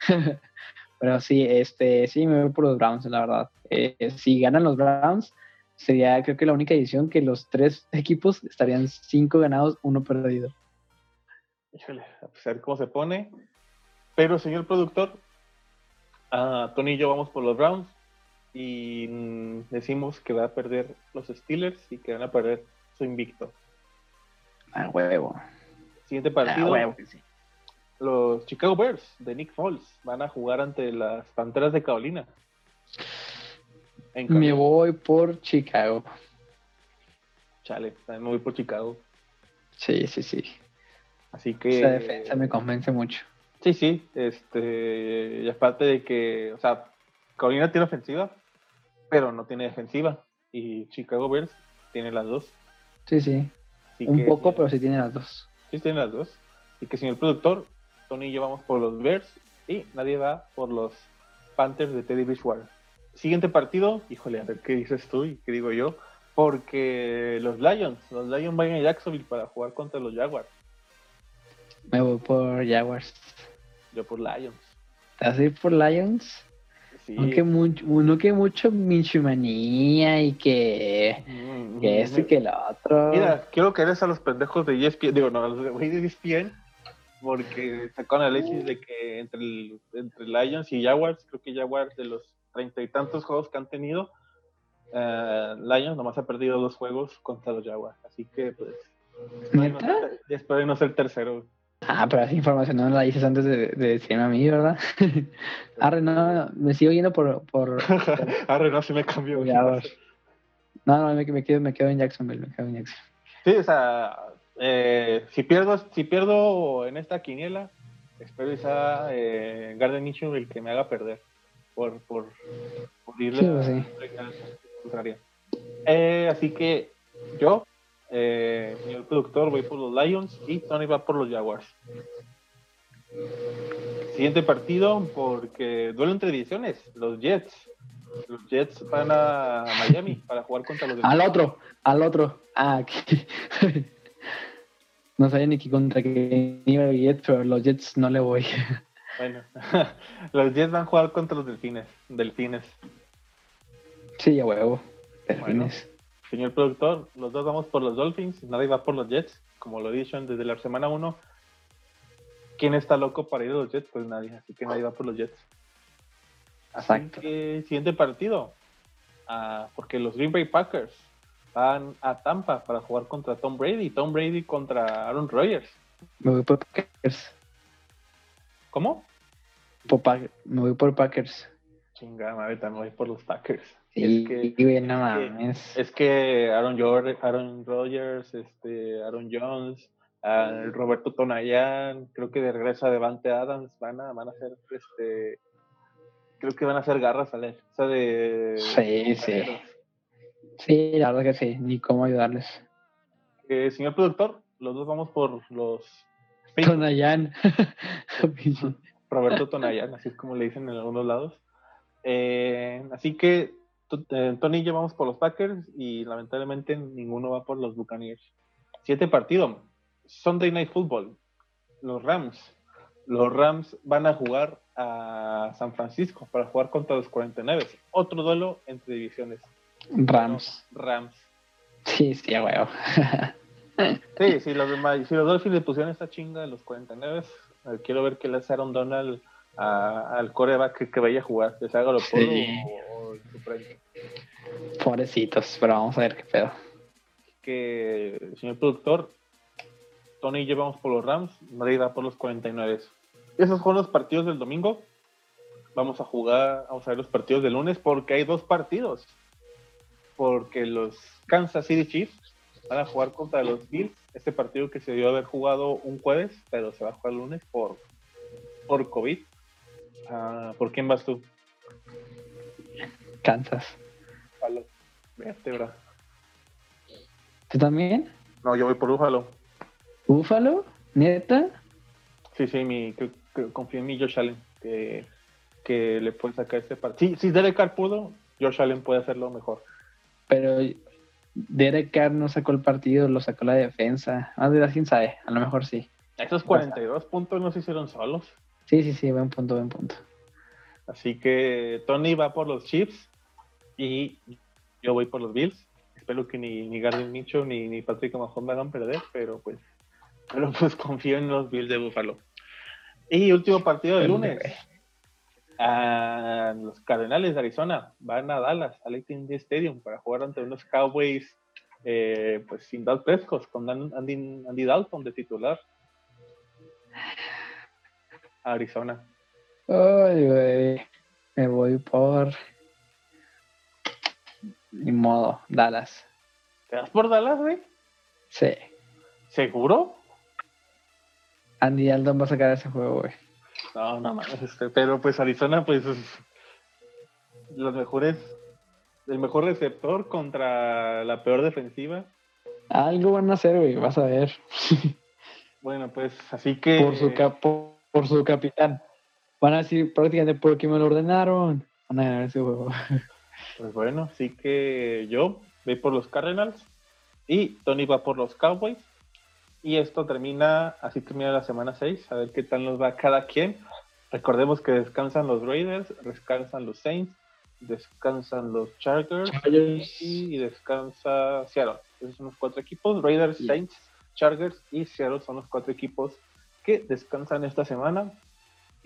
Pero sí, este, sí, me voy por los Browns, la verdad. Eh, si ganan los Browns, sería creo que la única edición que los tres equipos estarían cinco ganados, uno perdido híjole, a ver cómo se pone. Pero, señor productor, a Tony y yo vamos por los Browns y mm, decimos que va a perder los Steelers y que van a perder su invicto. A huevo. Siguiente partido. huevo Los Chicago Bears de Nick Foles van a jugar ante las Panteras de Carolina. Me voy por Chicago. Chale, también me voy por Chicago. Sí, sí, sí. Así que. Esa defensa me convence mucho. Sí, sí. Este, y aparte de que, o sea, Carolina tiene ofensiva, pero no tiene defensiva. Y Chicago Bears tiene las dos. Sí, sí. Un poco, pero sí tiene las dos. Sí, tiene las dos. Y que señor productor, Tony y yo vamos por los Bears y nadie va por los Panthers de Teddy Bridgewater. Siguiente partido, híjole, a ver qué dices tú y qué digo yo. Porque los Lions, los Lions van a Jacksonville para jugar contra los Jaguars. Me voy por Jaguars. Yo por Lions. ¿Te vas a ir por Lions? Sí. Mucho, uno que mucho Minchumanía y que, mm, que esto y que lo otro. Mira, quiero que eres a los pendejos de ESPN, digo, no, a los de ESPN, porque sacó análisis de que entre, el, entre Lions y Jaguars, creo que Jaguars de los treinta y tantos juegos que han tenido, uh, Lions nomás ha perdido dos juegos contra los Jaguars, así que pues... espero no ser tercero. Ah, pero esa información no la dices antes de, de decirme a mí, ¿verdad? Arre, no, me sigo yendo por... por, Arre, no, sí me cambió. No, no, me, me, quedo, me quedo en Jacksonville, me quedo en Jacksonville. Sí, o sea, eh, si, pierdo, si pierdo en esta quiniela, espero que sea eh, Garden Mitchell el que me haga perder por, por, por irle sí, pues sí. Eh, así que yo eh, señor productor, voy por los Lions y Tony va por los Jaguars. Siguiente partido, porque duelo entre divisiones, los Jets. Los Jets van a Miami para jugar contra los Al otro, al otro. Ah, no sabía ni qué contra qué iba el Jets, pero los Jets no le voy. Bueno, los Jets van a jugar contra los Delfines. Delfines. Sí, a huevo. Delfines señor productor, los dos vamos por los Dolphins, nadie va por los Jets, como lo he dicho desde la semana 1. ¿Quién está loco para ir a los Jets? Pues nadie, así que nadie va por los Jets. Así que siguiente partido, ah, porque los Green Bay Packers van a Tampa para jugar contra Tom Brady, Tom Brady contra Aaron Rodgers. Me voy por Packers. ¿Cómo? me voy por Packers. Chingada, también voy por los Packers es que, es, que Aaron, Aaron Rodgers, este, Aaron Jones, Roberto Tonayan, creo que de regresa Devante Adams, van a, van a ser este, creo que van a hacer garras a leer. O sea, de. Sí, sí. Sí, la verdad que sí, ni cómo ayudarles. Eh, señor productor, los dos vamos por los. Tonayan. Roberto Tonayan, así es como le dicen en algunos lados. Eh, así que Tony llevamos por los Packers y lamentablemente ninguno va por los Buccaneers. Siete partidos. Sunday Night Football. Los Rams. Los Rams van a jugar a San Francisco para jugar contra los 49. Otro duelo entre divisiones. Rams. Rams. Sí, sí, huevo. sí, si los, si los Dolphins le pusieron esta chinga de los 49, eh, quiero ver que le hace Aaron Donald al coreback que, vaya a jugar, que se haga lo sí. Pobrecitos, pero vamos a ver qué pedo. Que, señor productor, Tony llevamos por los Rams, Madrid va por los 49. Esos son los partidos del domingo. Vamos a jugar, vamos a ver los partidos del lunes porque hay dos partidos. Porque los Kansas City Chiefs van a jugar contra los Bills. Este partido que se dio haber jugado un jueves, pero se va a jugar el lunes por, por COVID. Ah, ¿Por quién vas tú? Kansas. Vértebra. ¿Tú también? No, yo voy por Búfalo. ¿Búfalo? ¿Neta? Sí, sí, mi, confío en mi Josh Allen, que, que le puede sacar este partido. Si, si Derek Carr pudo, Josh Allen puede hacerlo mejor. Pero Derek Carr no sacó el partido, lo sacó la defensa. Más de quién sabe, a lo mejor sí. Esos 42 puntos no se hicieron solos. Sí, sí, sí, buen punto, buen punto. Así que Tony va por los Chiefs y yo voy por los Bills. Espero que ni, ni Gardner Minshew ni, ni Patrick Mahomes me hagan perder, pero pues, pero pues confío en los Bills de Buffalo. Y último partido del lunes. A los Cardenales de Arizona van a Dallas, al AT&T Stadium, para jugar ante unos Cowboys eh, pues sin Dalton Prescott, con Andy, Andy Dalton de titular. Arizona. Ay, güey. Me voy por. Ni modo, Dallas. ¿Te vas por Dallas, güey? Sí. ¿Seguro? Andy Aldon va a sacar ese juego, güey. No, no mames, este, pero pues Arizona, pues los mejores, el mejor receptor contra la peor defensiva. Algo van a hacer, güey, vas a ver. bueno, pues así que. Por su capo por su capitán. Van a decir prácticamente porque me lo ordenaron. Van a ganar ese juego. Pues bueno, así que yo voy por los Cardinals y Tony va por los Cowboys. Y esto termina, así termina la semana 6, a ver qué tal nos va cada quien. Recordemos que descansan los Raiders, descansan los Saints, descansan los Chargers, y descansa Seattle. Esos son los cuatro equipos, Raiders, Saints, Chargers y Seattle son los cuatro equipos que descansan esta semana.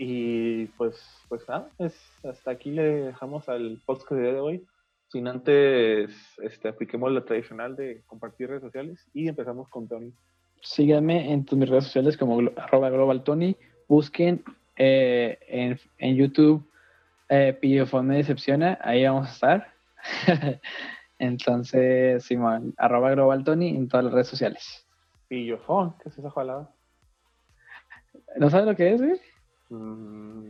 Y pues, pues nada, es, hasta aquí le dejamos al podcast de hoy. Sin antes, este, apliquemos la tradicional de compartir redes sociales y empezamos con Tony. Síganme en mis redes sociales como arroba global Tony. Busquen eh, en, en, YouTube eh, Pillofón me decepciona, ahí vamos a estar. Entonces, Simón, arroba global Tony en todas las redes sociales. Pillofón, ¿qué es esa jalada? ¿No sabes lo que es, güey? Mm,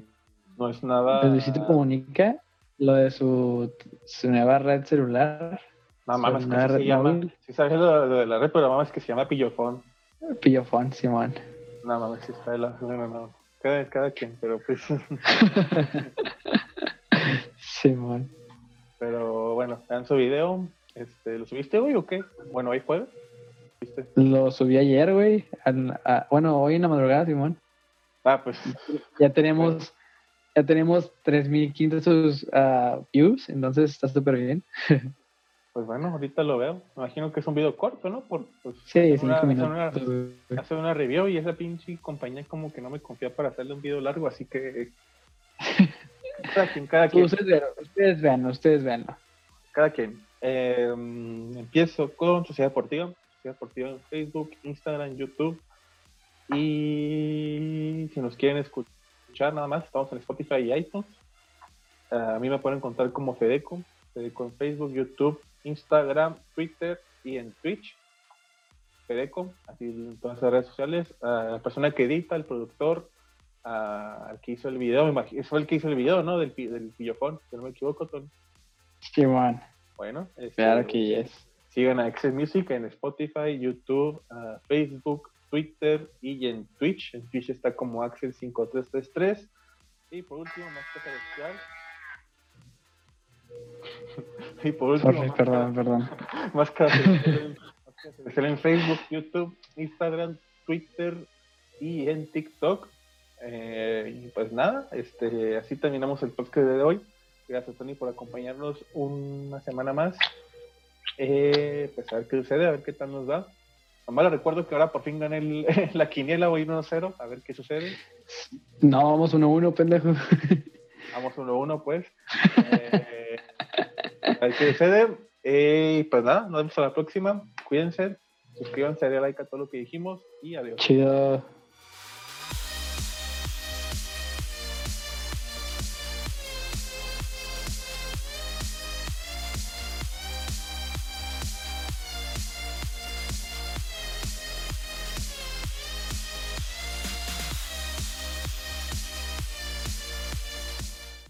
no es nada. Luisito comunica lo de su, su nueva red celular. No mames, que se llama. Si sabes lo, de la red, pero mames que se llama Pillofón. Pillofón, Simón. No mames, si está de la. No, no, no. Cada, cada quien, pero pues. Simón. Pero bueno, vean su video. Este, ¿Lo subiste hoy o qué? Bueno, hoy jueves. Lo subí ayer, güey. Bueno, hoy en la madrugada, Simón. Ah, pues. Ya tenemos, ya tenemos 3.500 uh, views, entonces está súper bien. pues bueno, ahorita lo veo. Me imagino que es un video corto, ¿no? Por, pues, sí, cinco minutos. Hacer una, review y esa pinche compañía como que no me confía para hacerle un video largo, así que... cada quien, cada quien. Ustedes, ustedes vean, ustedes vean. Cada quien. Eh, empiezo con Sociedad Deportiva. Sociedad Deportiva en Facebook, Instagram, YouTube. Y si nos quieren escuchar nada más, estamos en Spotify y iTunes. a mí me pueden encontrar como Fedeco, Fedeco en Facebook, YouTube, Instagram, Twitter y en Twitch. Fedeco, así en todas las redes sociales. la persona que edita, el productor, al que hizo el video, me imagino, fue el que hizo el video, ¿no? Del, del pillofón, si no me equivoco, Tony. Sí, man. Bueno, este, claro que es. Sigan a Excel Music en Spotify, YouTube, Facebook, Twitter y en Twitch. En Twitch está como Axel5333. Y por último, más especial. y por último, Sorry, perdón, perdón. Más en Facebook, YouTube, Instagram, Twitter y en TikTok. Eh, y pues nada, este, así terminamos el podcast de hoy. Gracias, Tony, por acompañarnos una semana más. Eh, pues a ver qué sucede, a ver qué tal nos da. Nomás recuerdo que ahora por fin gané la quiniela, voy 1-0, a ver qué sucede. No, vamos 1-1, pendejo. Vamos 1-1, pues. Eh, a ver qué sucede. Y pues nada, nos vemos a la próxima. Cuídense, suscríbanse, denle like a todo lo que dijimos y adiós. Chido.